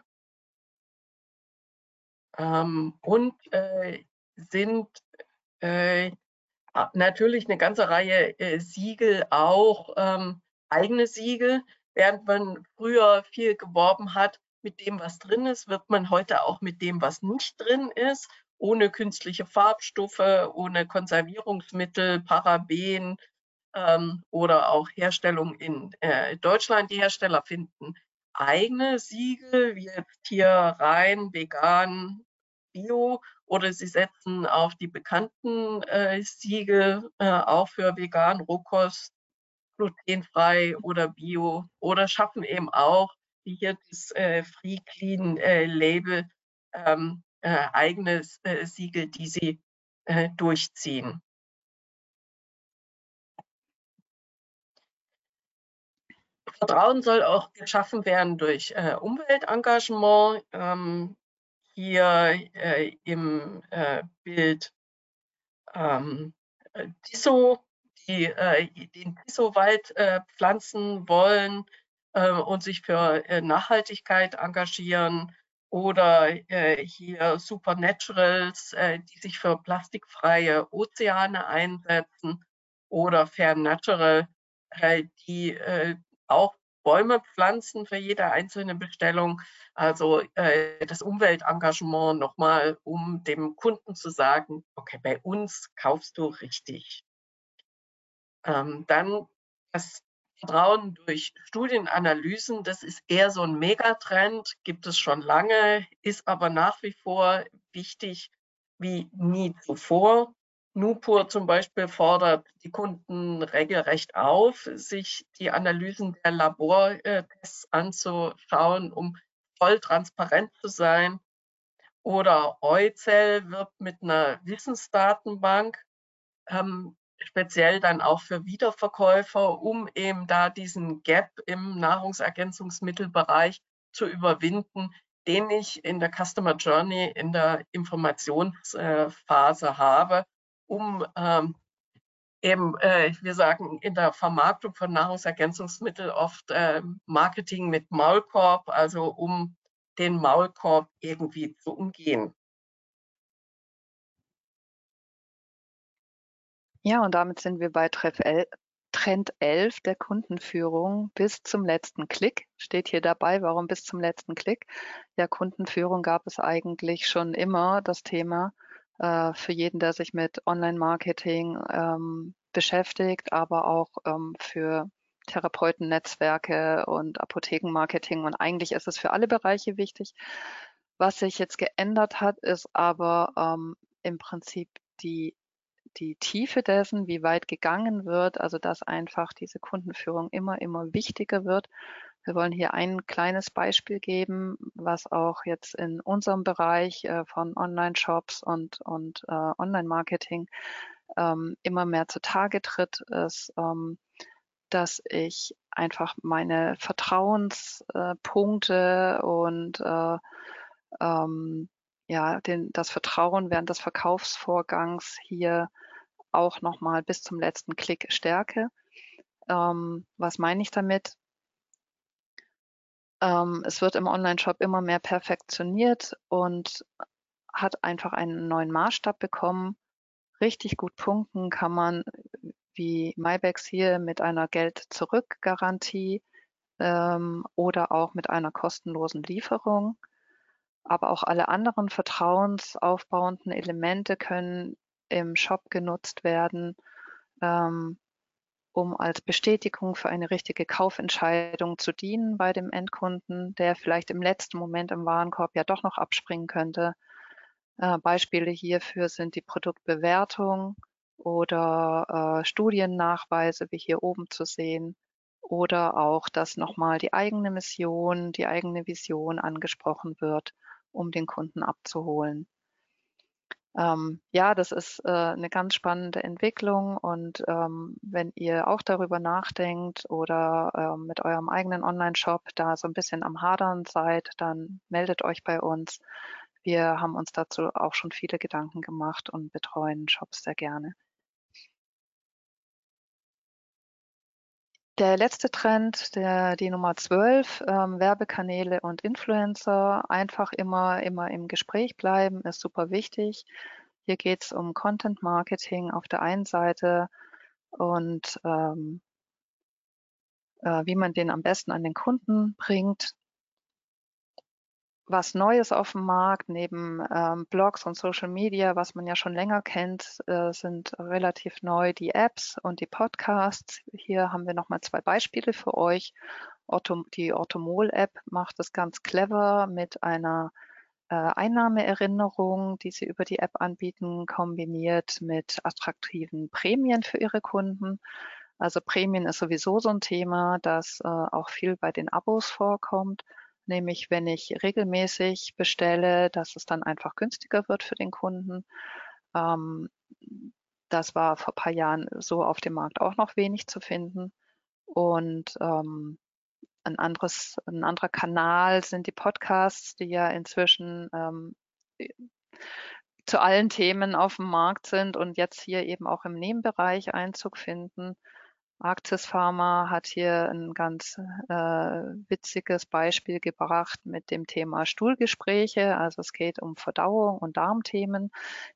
ähm, und äh, sind äh, natürlich eine ganze Reihe äh, Siegel auch ähm, eigene Siegel, Während man früher viel geworben hat mit dem, was drin ist, wird man heute auch mit dem, was nicht drin ist, ohne künstliche Farbstoffe, ohne Konservierungsmittel, Paraben ähm, oder auch Herstellung in äh, Deutschland. Die Hersteller finden eigene Siegel, wie jetzt hier rein, vegan, bio, oder sie setzen auf die bekannten äh, Siegel, äh, auch für vegan, Rohkost, glutenfrei oder bio oder schaffen eben auch, wie hier das äh, Free Clean äh, Label, ähm, äh, eigenes äh, Siegel, die sie durchziehen. Vertrauen soll auch geschaffen werden durch äh, Umweltengagement. Ähm, hier im Bild ähm, DISO die äh, den Piso-Wald äh, pflanzen wollen äh, und sich für äh, Nachhaltigkeit engagieren oder äh, hier Supernaturals, äh, die sich für plastikfreie Ozeane einsetzen oder Fair Natural, die auch Bäume pflanzen für jede einzelne Bestellung. Also äh, das Umweltengagement nochmal, um dem Kunden zu sagen, okay, bei uns kaufst du richtig. Ähm, dann das Vertrauen durch Studienanalysen, das ist eher so ein Megatrend, gibt es schon lange, ist aber nach wie vor wichtig wie nie zuvor. Nupur zum Beispiel fordert die Kunden regelrecht auf, sich die Analysen der Labortests anzuschauen, um voll transparent zu sein. Oder Euzell wirbt mit einer Wissensdatenbank. Ähm, speziell dann auch für Wiederverkäufer, um eben da diesen Gap im Nahrungsergänzungsmittelbereich zu überwinden, den ich in der Customer Journey, in der Informationsphase habe, um ähm, eben, äh, wir sagen in der Vermarktung von Nahrungsergänzungsmitteln oft äh, Marketing mit Maulkorb, also um den Maulkorb irgendwie zu umgehen. Ja, und damit sind wir bei Trend 11 der Kundenführung bis zum letzten Klick. Steht hier dabei, warum bis zum letzten Klick? Ja, Kundenführung gab es eigentlich schon immer das Thema äh, für jeden, der sich mit Online-Marketing ähm, beschäftigt, aber auch ähm, für Therapeutennetzwerke und Apothekenmarketing. Und eigentlich ist es für alle Bereiche wichtig. Was sich jetzt geändert hat, ist aber ähm, im Prinzip die die Tiefe dessen, wie weit gegangen wird, also dass einfach diese Kundenführung immer, immer wichtiger wird. Wir wollen hier ein kleines Beispiel geben, was auch jetzt in unserem Bereich äh, von Online-Shops und, und äh, Online-Marketing ähm, immer mehr zutage tritt, ist, ähm, dass ich einfach meine Vertrauenspunkte und äh, ähm, ja, den, das Vertrauen während des Verkaufsvorgangs hier auch nochmal bis zum letzten Klick stärke. Ähm, was meine ich damit? Ähm, es wird im Online-Shop immer mehr perfektioniert und hat einfach einen neuen Maßstab bekommen. Richtig gut punkten kann man wie MyBags hier mit einer Geld-Zurück-Garantie ähm, oder auch mit einer kostenlosen Lieferung. aber auch alle anderen vertrauensaufbauenden Elemente können im Shop genutzt werden, ähm, um als Bestätigung für eine richtige Kaufentscheidung zu dienen bei dem Endkunden, der vielleicht im letzten Moment im Warenkorb ja doch noch abspringen könnte. Äh, Beispiele hierfür sind die Produktbewertung oder äh, Studiennachweise, wie hier oben zu sehen, oder auch, dass nochmal die eigene Mission, die eigene Vision angesprochen wird, um den Kunden abzuholen. Ähm, ja, das ist äh, eine ganz spannende Entwicklung und ähm, wenn ihr auch darüber nachdenkt oder ähm, mit eurem eigenen Online-Shop da so ein bisschen am Hadern seid, dann meldet euch bei uns. Wir haben uns dazu auch schon viele Gedanken gemacht und betreuen Shops sehr gerne. Der letzte Trend, der, die Nummer 12, ähm, Werbekanäle und Influencer, einfach immer, immer im Gespräch bleiben, ist super wichtig. Hier geht es um Content Marketing auf der einen Seite und ähm, äh, wie man den am besten an den Kunden bringt was Neues auf dem Markt neben ähm, Blogs und Social Media, was man ja schon länger kennt, äh, sind relativ neu die Apps und die Podcasts. Hier haben wir nochmal zwei Beispiele für euch. Otto, die Orthomol-App macht es ganz clever mit einer äh, Einnahmeerinnerung, die sie über die App anbieten, kombiniert mit attraktiven Prämien für ihre Kunden. Also Prämien ist sowieso so ein Thema, das äh, auch viel bei den Abos vorkommt nämlich wenn ich regelmäßig bestelle, dass es dann einfach günstiger wird für den Kunden. Ähm, das war vor ein paar Jahren so auf dem Markt auch noch wenig zu finden. Und ähm, ein, anderes, ein anderer Kanal sind die Podcasts, die ja inzwischen ähm, zu allen Themen auf dem Markt sind und jetzt hier eben auch im Nebenbereich Einzug finden. Arktis Pharma hat hier ein ganz äh, witziges Beispiel gebracht mit dem Thema Stuhlgespräche. Also es geht um Verdauung und Darmthemen,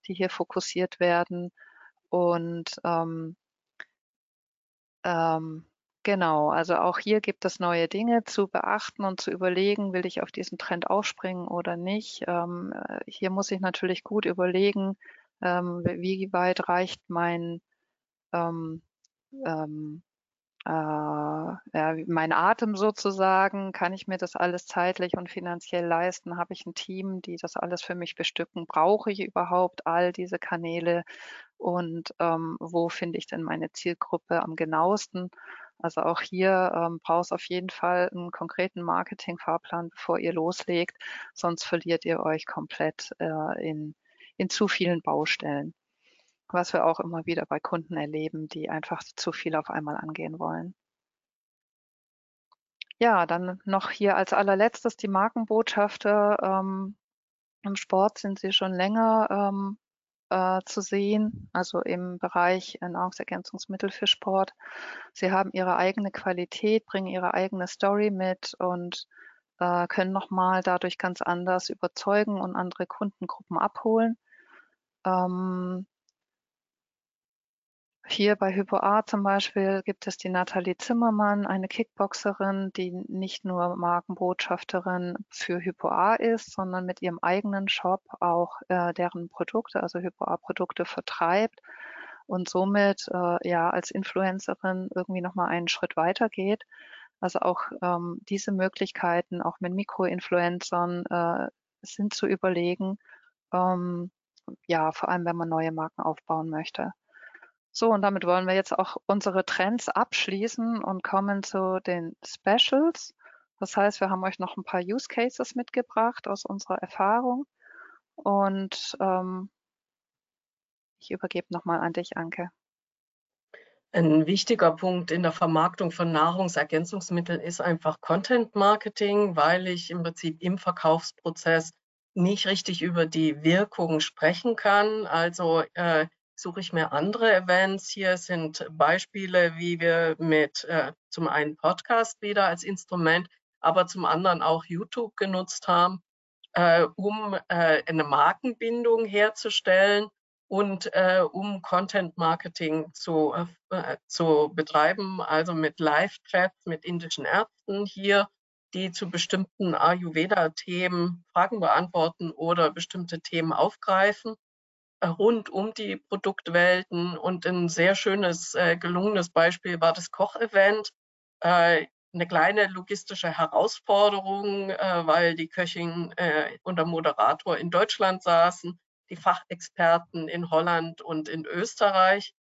die hier fokussiert werden. Und ähm, ähm, genau, also auch hier gibt es neue Dinge zu beachten und zu überlegen, will ich auf diesen Trend aufspringen oder nicht. Ähm, äh, hier muss ich natürlich gut überlegen, ähm, wie weit reicht mein ähm, ähm, äh, ja, mein Atem sozusagen, kann ich mir das alles zeitlich und finanziell leisten? Habe ich ein Team, die das alles für mich bestücken? Brauche ich überhaupt all diese Kanäle? Und ähm, wo finde ich denn meine Zielgruppe am genauesten? Also auch hier ähm, braucht es auf jeden Fall einen konkreten Marketingfahrplan, bevor ihr loslegt, sonst verliert ihr euch komplett äh, in, in zu vielen Baustellen was wir auch immer wieder bei Kunden erleben, die einfach zu viel auf einmal angehen wollen. Ja, dann noch hier als allerletztes die Markenbotschafter. Ähm, Im Sport sind sie schon länger ähm, äh, zu sehen, also im Bereich Nahrungsergänzungsmittel für Sport. Sie haben ihre eigene Qualität, bringen ihre eigene Story mit und äh, können nochmal dadurch ganz anders überzeugen und andere Kundengruppen abholen. Ähm, hier bei HypoA zum Beispiel gibt es die Nathalie Zimmermann, eine Kickboxerin, die nicht nur Markenbotschafterin für HypoA ist, sondern mit ihrem eigenen Shop auch äh, deren Produkte, also HypoA-Produkte vertreibt und somit äh, ja als Influencerin irgendwie nochmal einen Schritt weiter geht. Also auch ähm, diese Möglichkeiten, auch mit Mikroinfluencern, äh, sind zu überlegen. Ähm, ja, vor allem wenn man neue Marken aufbauen möchte. So, und damit wollen wir jetzt auch unsere Trends abschließen und kommen zu den Specials. Das heißt, wir haben euch noch ein paar Use Cases mitgebracht aus unserer Erfahrung. Und ähm, ich übergebe nochmal an dich, Anke. Ein wichtiger Punkt in der Vermarktung von Nahrungsergänzungsmitteln ist einfach Content Marketing, weil ich im Prinzip im Verkaufsprozess nicht richtig über die Wirkung sprechen kann. Also äh, suche ich mir andere Events. Hier sind Beispiele, wie wir mit äh, zum einen Podcast wieder als Instrument, aber zum anderen auch YouTube genutzt haben, äh, um äh, eine Markenbindung herzustellen und äh, um Content Marketing zu, äh, zu betreiben, also mit Live-Chats mit indischen Ärzten hier die zu bestimmten Ayurveda-Themen Fragen beantworten oder bestimmte Themen aufgreifen äh, rund um die Produktwelten. Und ein sehr schönes, äh, gelungenes Beispiel war das Kochevent. Äh, eine kleine logistische Herausforderung, äh, weil die Köchin äh, und der Moderator in Deutschland saßen, die Fachexperten in Holland und in Österreich.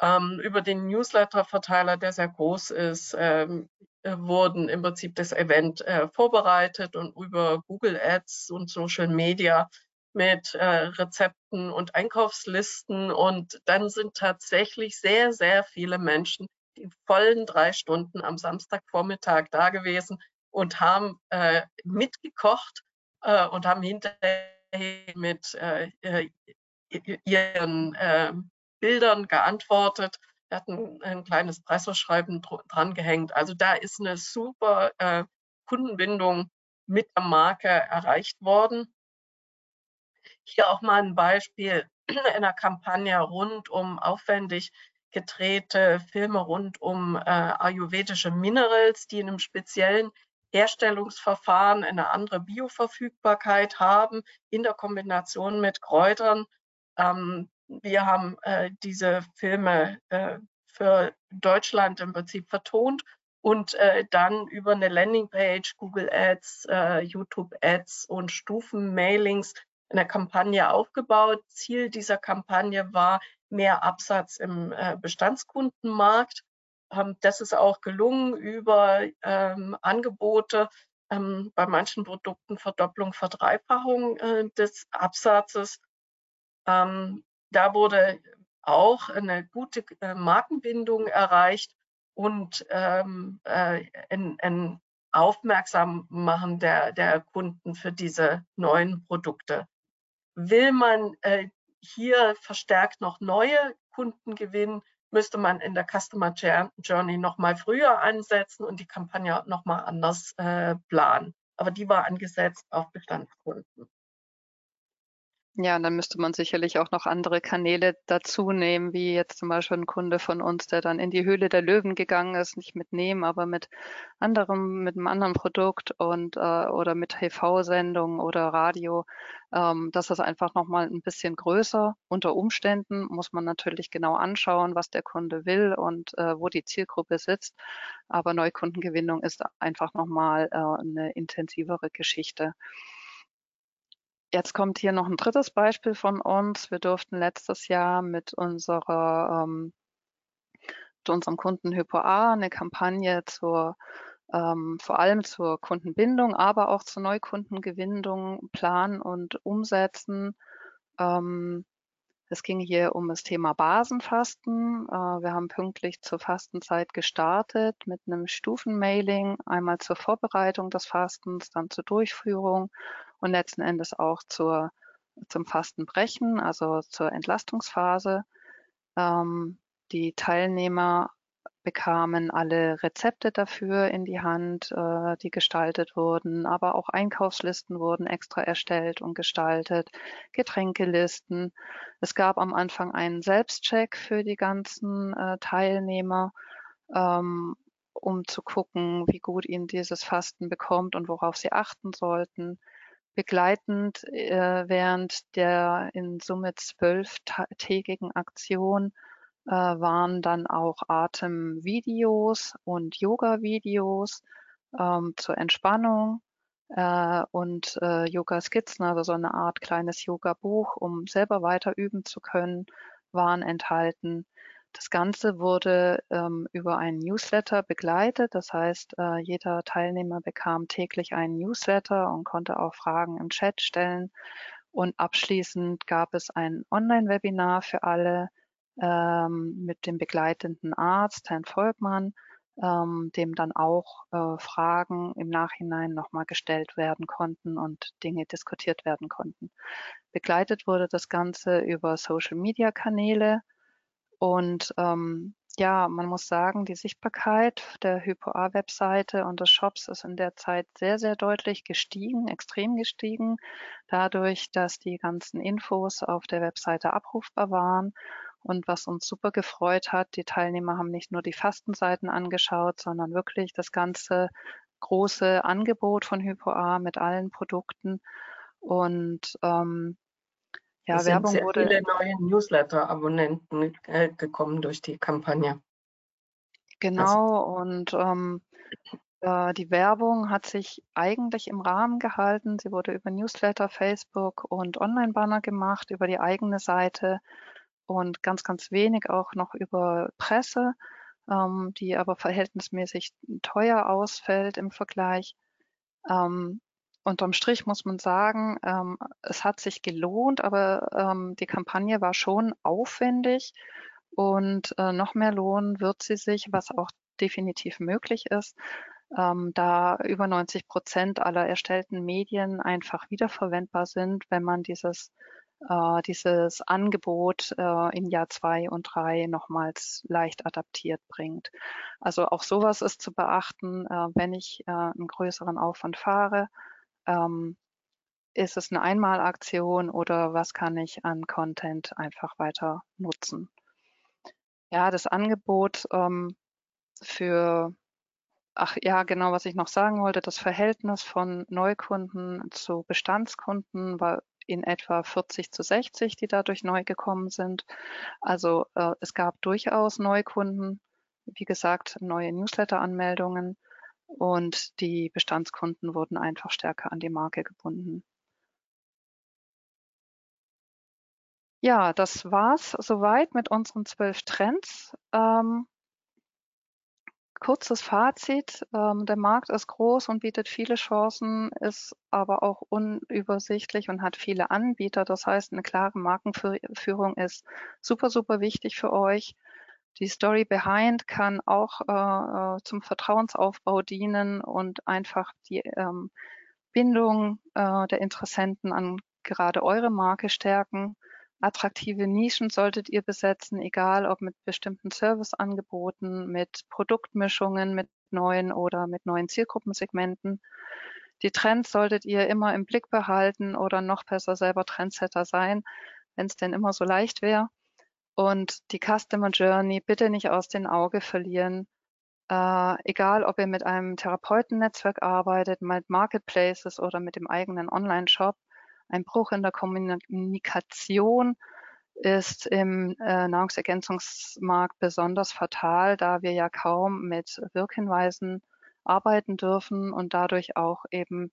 Ähm, über den Newsletter-Verteiler, der sehr groß ist, ähm, äh, wurden im Prinzip das Event äh, vorbereitet und über Google Ads und Social Media mit äh, Rezepten und Einkaufslisten. Und dann sind tatsächlich sehr, sehr viele Menschen die vollen drei Stunden am Samstagvormittag da gewesen und haben äh, mitgekocht äh, und haben hinterher mit äh, äh ihren äh, Bildern geantwortet. Wir hatten ein kleines Preisverschreiben dran gehängt. Also da ist eine super äh, Kundenbindung mit der Marke erreicht worden. Hier auch mal ein Beispiel einer Kampagne rund um aufwendig gedrehte Filme rund um äh, ayurvedische Minerals, die in einem speziellen Herstellungsverfahren eine andere Bioverfügbarkeit haben in der Kombination mit Kräutern. Ähm, wir haben äh, diese Filme äh, für Deutschland im Prinzip vertont und äh, dann über eine Landingpage, Google Ads, äh, YouTube Ads und Stufenmailings eine Kampagne aufgebaut. Ziel dieser Kampagne war, mehr Absatz im äh, Bestandskundenmarkt. Ähm, das ist auch gelungen über ähm, Angebote, ähm, bei manchen Produkten Verdopplung, Verdreifachung äh, des Absatzes. Da wurde auch eine gute äh, Markenbindung erreicht und ein, ein Aufmerksam machen der, der Kunden für diese neuen Produkte. Will man äh, hier verstärkt noch neue Kunden gewinnen, müsste man in der Customer Journey noch mal früher ansetzen und die Kampagne noch mal anders äh, planen. Aber die war angesetzt auf Bestandskunden. Ja, und dann müsste man sicherlich auch noch andere Kanäle dazu nehmen, wie jetzt zum Beispiel ein Kunde von uns, der dann in die Höhle der Löwen gegangen ist, nicht mit Nehmen, aber mit anderem, mit einem anderen Produkt und äh, oder mit TV-Sendungen oder Radio. Ähm, das ist einfach nochmal ein bisschen größer. Unter Umständen muss man natürlich genau anschauen, was der Kunde will und äh, wo die Zielgruppe sitzt. Aber Neukundengewinnung ist einfach nochmal äh, eine intensivere Geschichte. Jetzt kommt hier noch ein drittes Beispiel von uns. Wir durften letztes Jahr mit unserer, ähm, mit unserem Kunden Hypo A eine Kampagne zur ähm, vor allem zur Kundenbindung, aber auch zur Neukundengewinnung planen und umsetzen. Ähm, es ging hier um das Thema Basenfasten. Äh, wir haben pünktlich zur Fastenzeit gestartet mit einem Stufenmailing, einmal zur Vorbereitung des Fastens, dann zur Durchführung und letzten Endes auch zur, zum Fastenbrechen, also zur Entlastungsphase. Ähm, die Teilnehmer bekamen alle Rezepte dafür in die Hand, äh, die gestaltet wurden, aber auch Einkaufslisten wurden extra erstellt und gestaltet, Getränkelisten. Es gab am Anfang einen Selbstcheck für die ganzen äh, Teilnehmer, ähm, um zu gucken, wie gut ihnen dieses Fasten bekommt und worauf sie achten sollten. Begleitend äh, während der in Summe zwölftägigen Aktion äh, waren dann auch Atemvideos und Yoga-Videos ähm, zur Entspannung äh, und äh, Yoga-Skizzen, also so eine Art kleines Yoga-Buch, um selber weiter üben zu können, waren enthalten. Das Ganze wurde ähm, über einen Newsletter begleitet. Das heißt, äh, jeder Teilnehmer bekam täglich einen Newsletter und konnte auch Fragen im Chat stellen. Und abschließend gab es ein Online-Webinar für alle ähm, mit dem begleitenden Arzt, Herrn Volkmann, ähm, dem dann auch äh, Fragen im Nachhinein nochmal gestellt werden konnten und Dinge diskutiert werden konnten. Begleitet wurde das Ganze über Social-Media-Kanäle und ähm, ja, man muss sagen, die Sichtbarkeit der HypoA-Webseite und des Shops ist in der Zeit sehr, sehr deutlich gestiegen, extrem gestiegen, dadurch, dass die ganzen Infos auf der Webseite abrufbar waren. Und was uns super gefreut hat, die Teilnehmer haben nicht nur die Fastenseiten angeschaut, sondern wirklich das Ganze große Angebot von HypoA mit allen Produkten. Und ähm, ja, es Werbung sind sehr wurde. viele neue Newsletter-Abonnenten äh, gekommen durch die Kampagne. Genau, und ähm, äh, die Werbung hat sich eigentlich im Rahmen gehalten. Sie wurde über Newsletter, Facebook und Online-Banner gemacht, über die eigene Seite und ganz, ganz wenig auch noch über Presse, ähm, die aber verhältnismäßig teuer ausfällt im Vergleich. Ähm, unterm Strich muss man sagen, ähm, es hat sich gelohnt, aber ähm, die Kampagne war schon aufwendig und äh, noch mehr lohnen wird sie sich, was auch definitiv möglich ist, ähm, da über 90 Prozent aller erstellten Medien einfach wiederverwendbar sind, wenn man dieses, äh, dieses Angebot äh, in Jahr zwei und drei nochmals leicht adaptiert bringt. Also auch sowas ist zu beachten, äh, wenn ich äh, einen größeren Aufwand fahre. Ähm, ist es eine Einmalaktion oder was kann ich an Content einfach weiter nutzen? Ja, das Angebot ähm, für Ach ja, genau, was ich noch sagen wollte, das Verhältnis von Neukunden zu Bestandskunden war in etwa 40 zu 60, die dadurch neu gekommen sind. Also äh, es gab durchaus Neukunden, wie gesagt, neue Newsletter-Anmeldungen und die Bestandskunden wurden einfach stärker an die Marke gebunden. Ja, das war's soweit mit unseren zwölf Trends. Ähm, kurzes Fazit. Ähm, der Markt ist groß und bietet viele Chancen, ist aber auch unübersichtlich und hat viele Anbieter. Das heißt, eine klare Markenführung ist super, super wichtig für euch. Die Story Behind kann auch äh, äh zum Vertrauensaufbau dienen und einfach die ähm, Bindung äh, der Interessenten an gerade eure Marke stärken. Attraktive Nischen solltet ihr besetzen, egal ob mit bestimmten Serviceangeboten, mit Produktmischungen, mit neuen oder mit neuen Zielgruppensegmenten. Die Trends solltet ihr immer im Blick behalten oder noch besser selber Trendsetter sein, wenn es denn immer so leicht wäre. Und die Customer Journey bitte nicht aus den Auge verlieren. Äh, egal, ob ihr mit einem Therapeutennetzwerk arbeitet, mit Marketplaces oder mit dem eigenen Online-Shop, ein Bruch in der Kommunikation ist im äh, Nahrungsergänzungsmarkt besonders fatal, da wir ja kaum mit Wirkhinweisen arbeiten dürfen und dadurch auch eben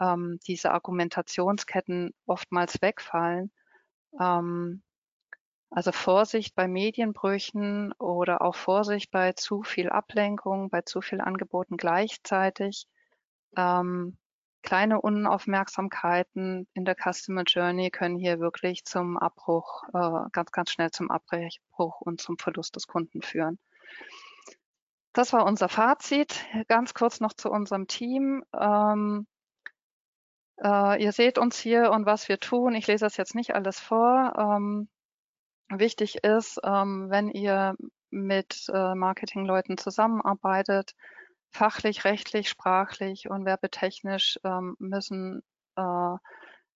ähm, diese Argumentationsketten oftmals wegfallen. Ähm, also Vorsicht bei Medienbrüchen oder auch Vorsicht bei zu viel Ablenkung, bei zu viel Angeboten gleichzeitig. Ähm, kleine Unaufmerksamkeiten in der Customer Journey können hier wirklich zum Abbruch, äh, ganz, ganz schnell zum Abbruch und zum Verlust des Kunden führen. Das war unser Fazit. Ganz kurz noch zu unserem Team. Ähm, äh, ihr seht uns hier und was wir tun. Ich lese das jetzt nicht alles vor. Ähm, wichtig ist, ähm, wenn ihr mit äh, Marketingleuten zusammenarbeitet, fachlich, rechtlich, sprachlich und werbetechnisch ähm, müssen äh,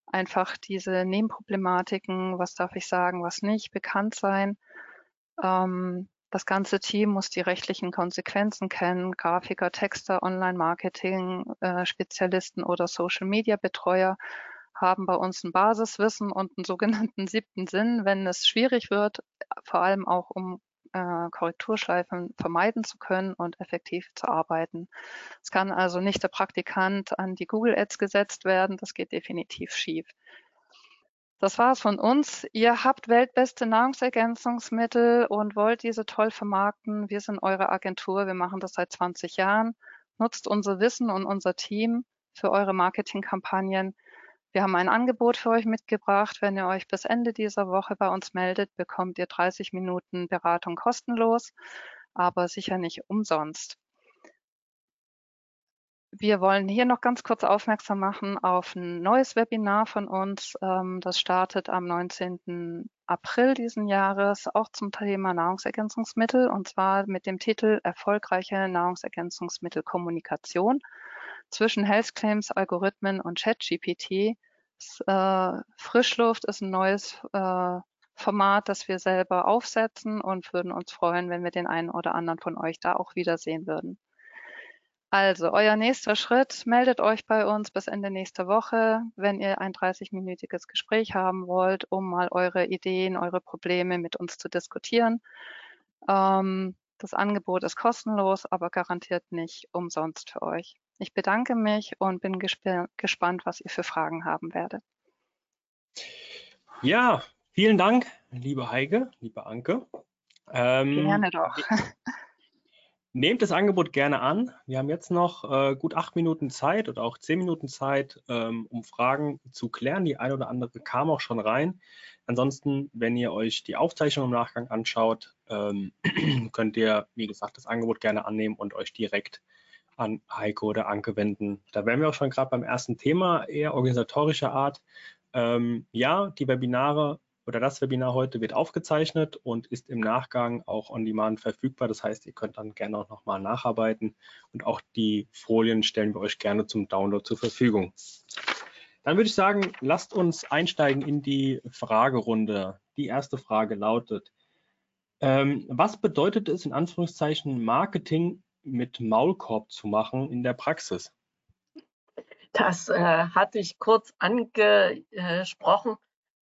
einfach diese Nebenproblematiken, was darf ich sagen, was nicht, bekannt sein. Ähm, das ganze Team muss die rechtlichen Konsequenzen kennen. Grafiker, Texter, Online-Marketing, äh, Spezialisten oder Social-Media-Betreuer haben bei uns ein Basiswissen und einen sogenannten siebten Sinn, wenn es schwierig wird, vor allem auch um äh, Korrekturschleifen vermeiden zu können und effektiv zu arbeiten. Es kann also nicht der Praktikant an die Google Ads gesetzt werden, das geht definitiv schief. Das war es von uns. Ihr habt weltbeste Nahrungsergänzungsmittel und wollt diese toll vermarkten. Wir sind eure Agentur. Wir machen das seit 20 Jahren. Nutzt unser Wissen und unser Team für eure Marketingkampagnen. Wir haben ein Angebot für euch mitgebracht. Wenn ihr euch bis Ende dieser Woche bei uns meldet, bekommt ihr 30 Minuten Beratung kostenlos, aber sicher nicht umsonst. Wir wollen hier noch ganz kurz aufmerksam machen auf ein neues Webinar von uns. Ähm, das startet am 19. April diesen Jahres, auch zum Thema Nahrungsergänzungsmittel und zwar mit dem Titel Erfolgreiche Nahrungsergänzungsmittelkommunikation zwischen Health Claims, Algorithmen und ChatGPT. Äh, Frischluft ist ein neues äh, Format, das wir selber aufsetzen und würden uns freuen, wenn wir den einen oder anderen von euch da auch wiedersehen würden. Also, euer nächster Schritt, meldet euch bei uns bis Ende nächster Woche, wenn ihr ein 30-minütiges Gespräch haben wollt, um mal eure Ideen, eure Probleme mit uns zu diskutieren. Ähm, das Angebot ist kostenlos, aber garantiert nicht umsonst für euch. Ich bedanke mich und bin gesp gespannt, was ihr für Fragen haben werdet. Ja, vielen Dank, liebe Heike, liebe Anke. Ähm, Gerne doch. Nehmt das Angebot gerne an. Wir haben jetzt noch äh, gut acht Minuten Zeit oder auch zehn Minuten Zeit, ähm, um Fragen zu klären. Die eine oder andere kam auch schon rein. Ansonsten, wenn ihr euch die Aufzeichnung im Nachgang anschaut, ähm, (clears throat) könnt ihr, wie gesagt, das Angebot gerne annehmen und euch direkt an Heiko oder Anke wenden. Da wären wir auch schon gerade beim ersten Thema, eher organisatorischer Art. Ähm, ja, die Webinare oder das Webinar heute wird aufgezeichnet und ist im Nachgang auch on demand verfügbar. Das heißt, ihr könnt dann gerne auch nochmal nacharbeiten und auch die Folien stellen wir euch gerne zum Download zur Verfügung. Dann würde ich sagen, lasst uns einsteigen in die Fragerunde. Die erste Frage lautet, ähm, was bedeutet es in Anführungszeichen Marketing mit Maulkorb zu machen in der Praxis? Das äh, hatte ich kurz angesprochen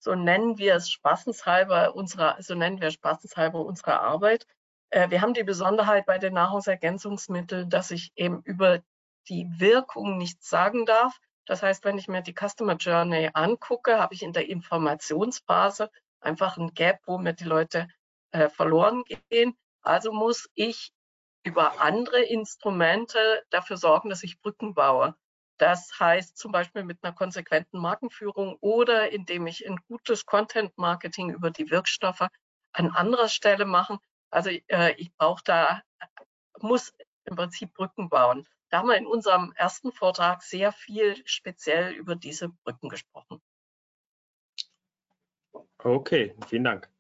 so nennen wir es spaßenshalber unserer, so nennen wir spaßenshalber unsere Arbeit. Äh, wir haben die Besonderheit bei den Nahrungsergänzungsmitteln, dass ich eben über die Wirkung nichts sagen darf. Das heißt, wenn ich mir die Customer Journey angucke, habe ich in der Informationsphase einfach ein Gap, wo mir die Leute äh, verloren gehen. Also muss ich über andere Instrumente dafür sorgen, dass ich Brücken baue. Das heißt zum Beispiel mit einer konsequenten Markenführung oder indem ich ein gutes Content-Marketing über die Wirkstoffe an anderer Stelle machen. Also äh, ich brauche da, muss im Prinzip Brücken bauen. Da haben wir in unserem ersten Vortrag sehr viel speziell über diese Brücken gesprochen. Okay, vielen Dank.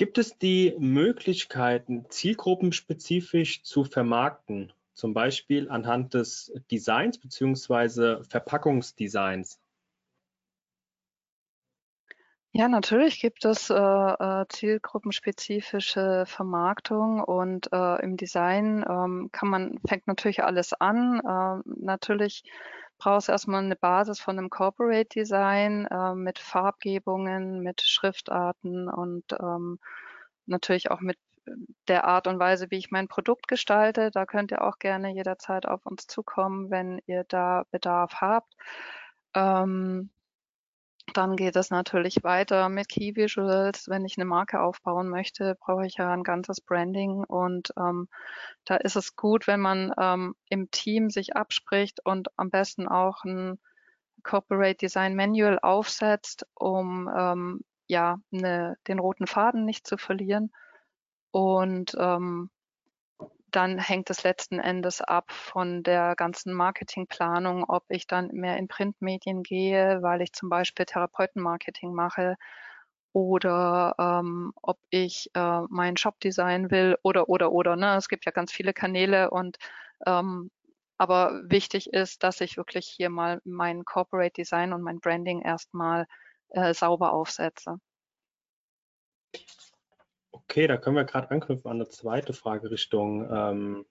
Gibt es die Möglichkeiten, zielgruppenspezifisch zu vermarkten zum Beispiel anhand des Designs bzw. Verpackungsdesigns? Ja, natürlich gibt es äh, äh, zielgruppenspezifische Vermarktung und äh, im Design ähm, kann man, fängt natürlich alles an. Äh, natürlich braucht es erstmal eine Basis von einem Corporate Design äh, mit Farbgebungen, mit Schriftarten und ähm, natürlich auch mit der Art und Weise, wie ich mein Produkt gestalte. Da könnt ihr auch gerne jederzeit auf uns zukommen, wenn ihr da Bedarf habt. Ähm, dann geht es natürlich weiter mit Key Visuals. Wenn ich eine Marke aufbauen möchte, brauche ich ja ein ganzes Branding und ähm, da ist es gut, wenn man ähm, im Team sich abspricht und am besten auch ein Corporate Design Manual aufsetzt, um ähm, ja eine, den roten Faden nicht zu verlieren und ähm, dann hängt es letzten Endes ab von der ganzen Marketingplanung, ob ich dann mehr in Printmedien gehe, weil ich zum Beispiel Therapeutenmarketing mache oder ähm, ob ich äh, meinen Shop designen will oder oder oder. Ne? Es gibt ja ganz viele Kanäle und ähm, aber wichtig ist, dass ich wirklich hier mal mein Corporate Design und mein Branding erstmal äh, sauber aufsetze. Okay, da können wir gerade anknüpfen an eine zweite Frage Richtung ähm,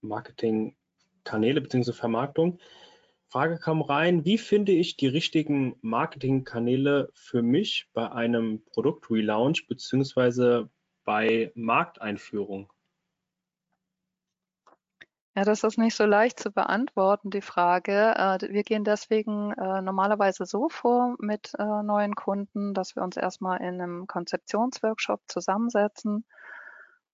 Marketingkanäle bzw. Vermarktung. Frage kam rein, wie finde ich die richtigen Marketingkanäle für mich bei einem Produktrelaunch bzw. bei Markteinführung? Ja, das ist nicht so leicht zu beantworten, die Frage. Äh, wir gehen deswegen äh, normalerweise so vor mit äh, neuen Kunden, dass wir uns erstmal in einem Konzeptionsworkshop zusammensetzen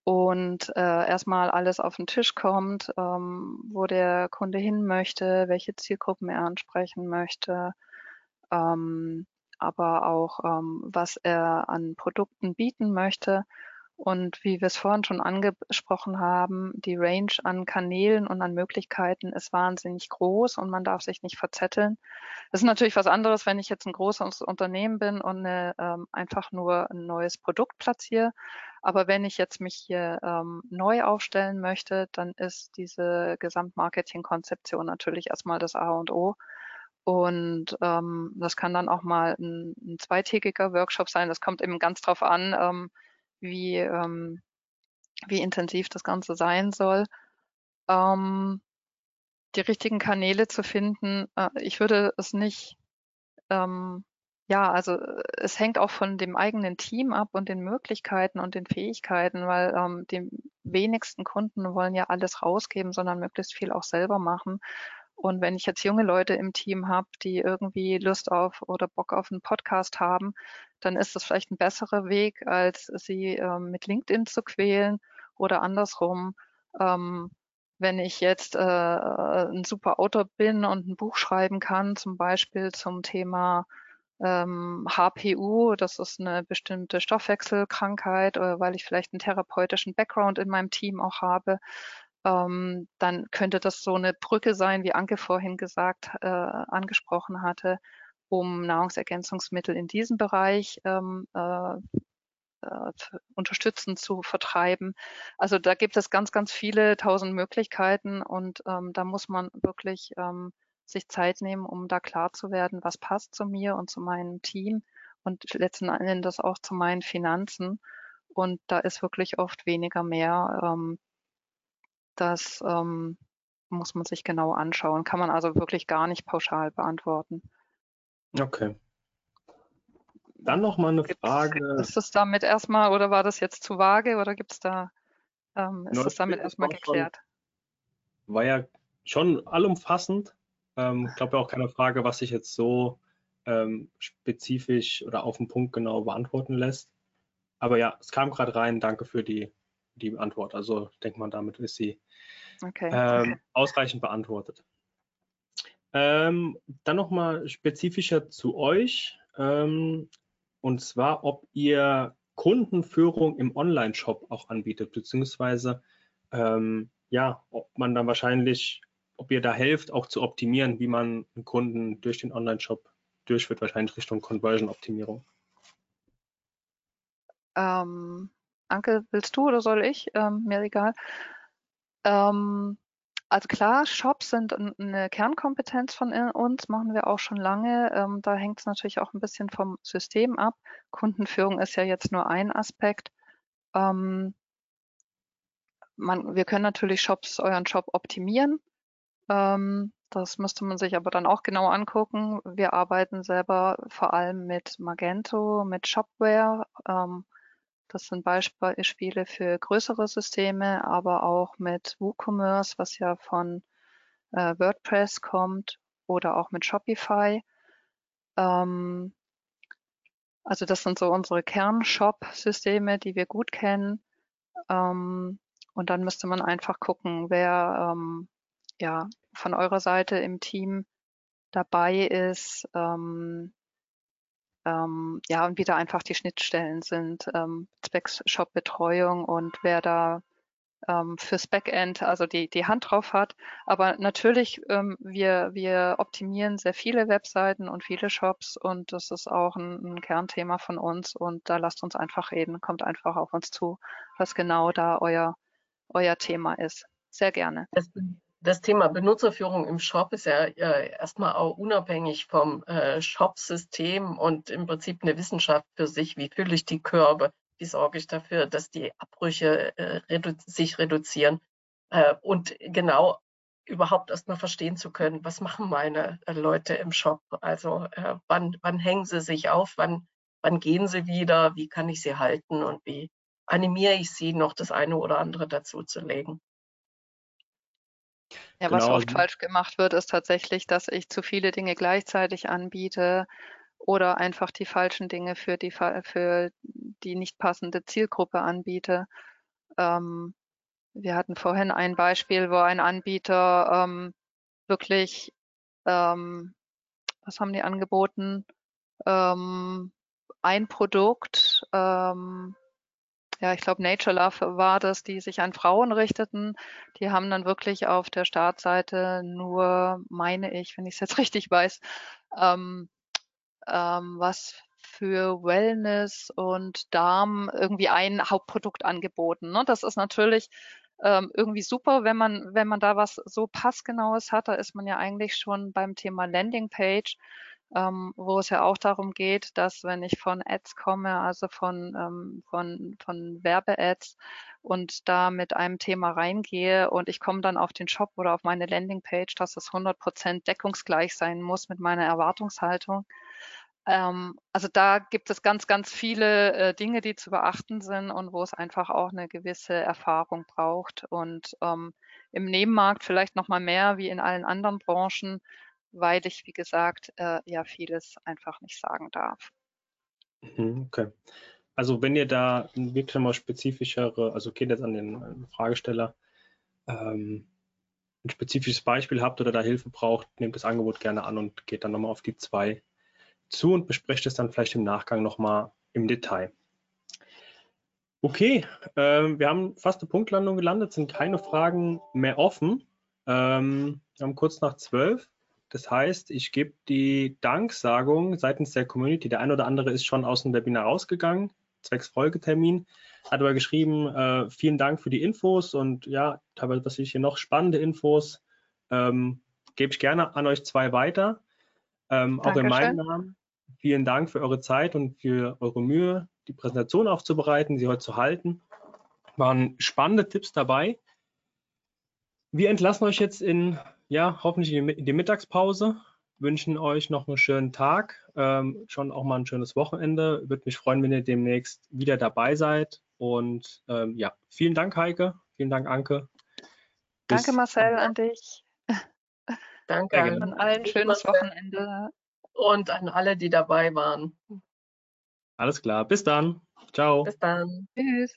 und erstmal alles auf den Tisch kommt, ähm, wo der Kunde hin möchte, welche Zielgruppen er ansprechen möchte, ähm, aber auch ähm, was er an Produkten bieten möchte. Und wie wir es vorhin schon angesprochen haben, die Range an Kanälen und an Möglichkeiten ist wahnsinnig groß und man darf sich nicht verzetteln. Das ist natürlich was anderes, wenn ich jetzt ein großes Unternehmen bin und eine, ähm, einfach nur ein neues Produkt platziere. Aber wenn ich jetzt mich hier ähm, neu aufstellen möchte, dann ist diese Gesamtmarketing-Konzeption natürlich erstmal das A und O. Und ähm, das kann dann auch mal ein, ein zweitägiger Workshop sein. Das kommt eben ganz drauf an, ähm, wie, ähm, wie intensiv das Ganze sein soll. Ähm, die richtigen Kanäle zu finden, äh, ich würde es nicht, ähm, ja, also es hängt auch von dem eigenen Team ab und den Möglichkeiten und den Fähigkeiten, weil ähm, die wenigsten Kunden wollen ja alles rausgeben, sondern möglichst viel auch selber machen. Und wenn ich jetzt junge Leute im Team habe, die irgendwie Lust auf oder Bock auf einen Podcast haben, dann ist das vielleicht ein besserer Weg, als sie ähm, mit LinkedIn zu quälen oder andersrum. Ähm, wenn ich jetzt äh, ein super Autor bin und ein Buch schreiben kann, zum Beispiel zum Thema ähm, HPU, das ist eine bestimmte Stoffwechselkrankheit, oder weil ich vielleicht einen therapeutischen Background in meinem Team auch habe, ähm, dann könnte das so eine Brücke sein, wie Anke vorhin gesagt, äh, angesprochen hatte, um Nahrungsergänzungsmittel in diesem Bereich ähm, äh, äh, unterstützen zu vertreiben. Also da gibt es ganz, ganz viele tausend Möglichkeiten und ähm, da muss man wirklich ähm, sich Zeit nehmen, um da klar zu werden, was passt zu mir und zu meinem Team und letzten Endes auch zu meinen Finanzen. Und da ist wirklich oft weniger mehr. Ähm, das ähm, muss man sich genau anschauen. Kann man also wirklich gar nicht pauschal beantworten. Okay. Dann noch mal eine gibt's, Frage. Ist das damit erstmal oder war das jetzt zu vage oder gibt es da, ähm, ist no, das damit erstmal geklärt? Schon, war ja schon allumfassend. Ähm, ich glaube ja auch keine Frage, was sich jetzt so ähm, spezifisch oder auf den Punkt genau beantworten lässt. Aber ja, es kam gerade rein. Danke für die, die Antwort. Also ich denke mal, damit ist sie okay, ähm, ausreichend beantwortet. Ähm, dann nochmal spezifischer zu euch. Ähm, und zwar, ob ihr Kundenführung im Online-Shop auch anbietet, beziehungsweise ähm, ja, ob man dann wahrscheinlich, ob ihr da helft, auch zu optimieren, wie man einen Kunden durch den Online-Shop durchführt, wahrscheinlich Richtung Conversion-Optimierung. Ähm, Anke, willst du oder soll ich? Ähm, mir egal. Ähm, also klar, Shops sind eine Kernkompetenz von uns, machen wir auch schon lange. Ähm, da hängt es natürlich auch ein bisschen vom System ab. Kundenführung ist ja jetzt nur ein Aspekt. Ähm, man, wir können natürlich Shops, euren Shop optimieren. Ähm, das müsste man sich aber dann auch genau angucken. Wir arbeiten selber vor allem mit Magento, mit Shopware. Ähm, das sind Beispiele für größere Systeme, aber auch mit WooCommerce, was ja von äh, WordPress kommt oder auch mit Shopify. Ähm, also das sind so unsere Kern-Shop-Systeme, die wir gut kennen. Ähm, und dann müsste man einfach gucken, wer ähm, ja von eurer Seite im Team dabei ist, ähm, ähm, ja, und wie da einfach die Schnittstellen sind, ähm, zwecks Shop-Betreuung und wer da ähm, fürs Backend also die, die Hand drauf hat. Aber natürlich, ähm, wir, wir optimieren sehr viele Webseiten und viele Shops und das ist auch ein, ein Kernthema von uns und da lasst uns einfach reden, kommt einfach auf uns zu, was genau da euer, euer Thema ist. Sehr gerne. Das das Thema Benutzerführung im Shop ist ja äh, erstmal auch unabhängig vom äh, Shop-System und im Prinzip eine Wissenschaft für sich. Wie fülle ich die Körbe? Wie sorge ich dafür, dass die Abbrüche äh, redu sich reduzieren? Äh, und genau überhaupt erstmal verstehen zu können, was machen meine äh, Leute im Shop? Also äh, wann, wann hängen sie sich auf? Wann, wann gehen sie wieder? Wie kann ich sie halten? Und wie animiere ich sie, noch das eine oder andere dazu zu legen? Ja, was genau. oft falsch gemacht wird, ist tatsächlich, dass ich zu viele Dinge gleichzeitig anbiete oder einfach die falschen Dinge für die, für die nicht passende Zielgruppe anbiete. Ähm, wir hatten vorhin ein Beispiel, wo ein Anbieter ähm, wirklich, ähm, was haben die angeboten? Ähm, ein Produkt, ähm, ja, ich glaube, Nature Love war das, die sich an Frauen richteten. Die haben dann wirklich auf der Startseite nur, meine ich, wenn ich es jetzt (laughs) richtig weiß, ähm, ähm, was für Wellness und Darm irgendwie ein Hauptprodukt angeboten. Ne? Das ist natürlich ähm, irgendwie super, wenn man, wenn man da was so passgenaues hat. Da ist man ja eigentlich schon beim Thema Landingpage ähm, wo es ja auch darum geht, dass wenn ich von Ads komme, also von, ähm, von, von Werbe-Ads und da mit einem Thema reingehe und ich komme dann auf den Shop oder auf meine Landingpage, dass es 100% deckungsgleich sein muss mit meiner Erwartungshaltung. Ähm, also da gibt es ganz, ganz viele äh, Dinge, die zu beachten sind und wo es einfach auch eine gewisse Erfahrung braucht und ähm, im Nebenmarkt vielleicht noch mal mehr wie in allen anderen Branchen weil ich, wie gesagt, äh, ja vieles einfach nicht sagen darf. Mhm, okay. Also wenn ihr da wirklich mal spezifischere, also geht jetzt an den Fragesteller, ähm, ein spezifisches Beispiel habt oder da Hilfe braucht, nehmt das Angebot gerne an und geht dann nochmal auf die zwei zu und besprecht es dann vielleicht im Nachgang nochmal im Detail. Okay, ähm, wir haben fast eine Punktlandung gelandet, sind keine Fragen mehr offen. Ähm, wir haben kurz nach zwölf. Das heißt, ich gebe die Danksagung seitens der Community. Der ein oder andere ist schon aus dem Webinar rausgegangen, zwecks Folgetermin, hat aber geschrieben, äh, vielen Dank für die Infos und ja, teilweise was ich hier noch spannende Infos, ähm, gebe ich gerne an euch zwei weiter. Ähm, auch in meinem Namen. Vielen Dank für eure Zeit und für eure Mühe, die Präsentation aufzubereiten, sie heute zu halten. Waren spannende Tipps dabei. Wir entlassen euch jetzt in ja, hoffentlich in die Mittagspause. Wünschen euch noch einen schönen Tag, ähm, schon auch mal ein schönes Wochenende. Würde mich freuen, wenn ihr demnächst wieder dabei seid. Und ähm, ja, vielen Dank, Heike. Vielen Dank, Anke. Bis Danke, Marcel, an dich. Danke an allen. Schönes Wochenende. Und an alle, die dabei waren. Alles klar. Bis dann. Ciao. Bis dann. Tschüss.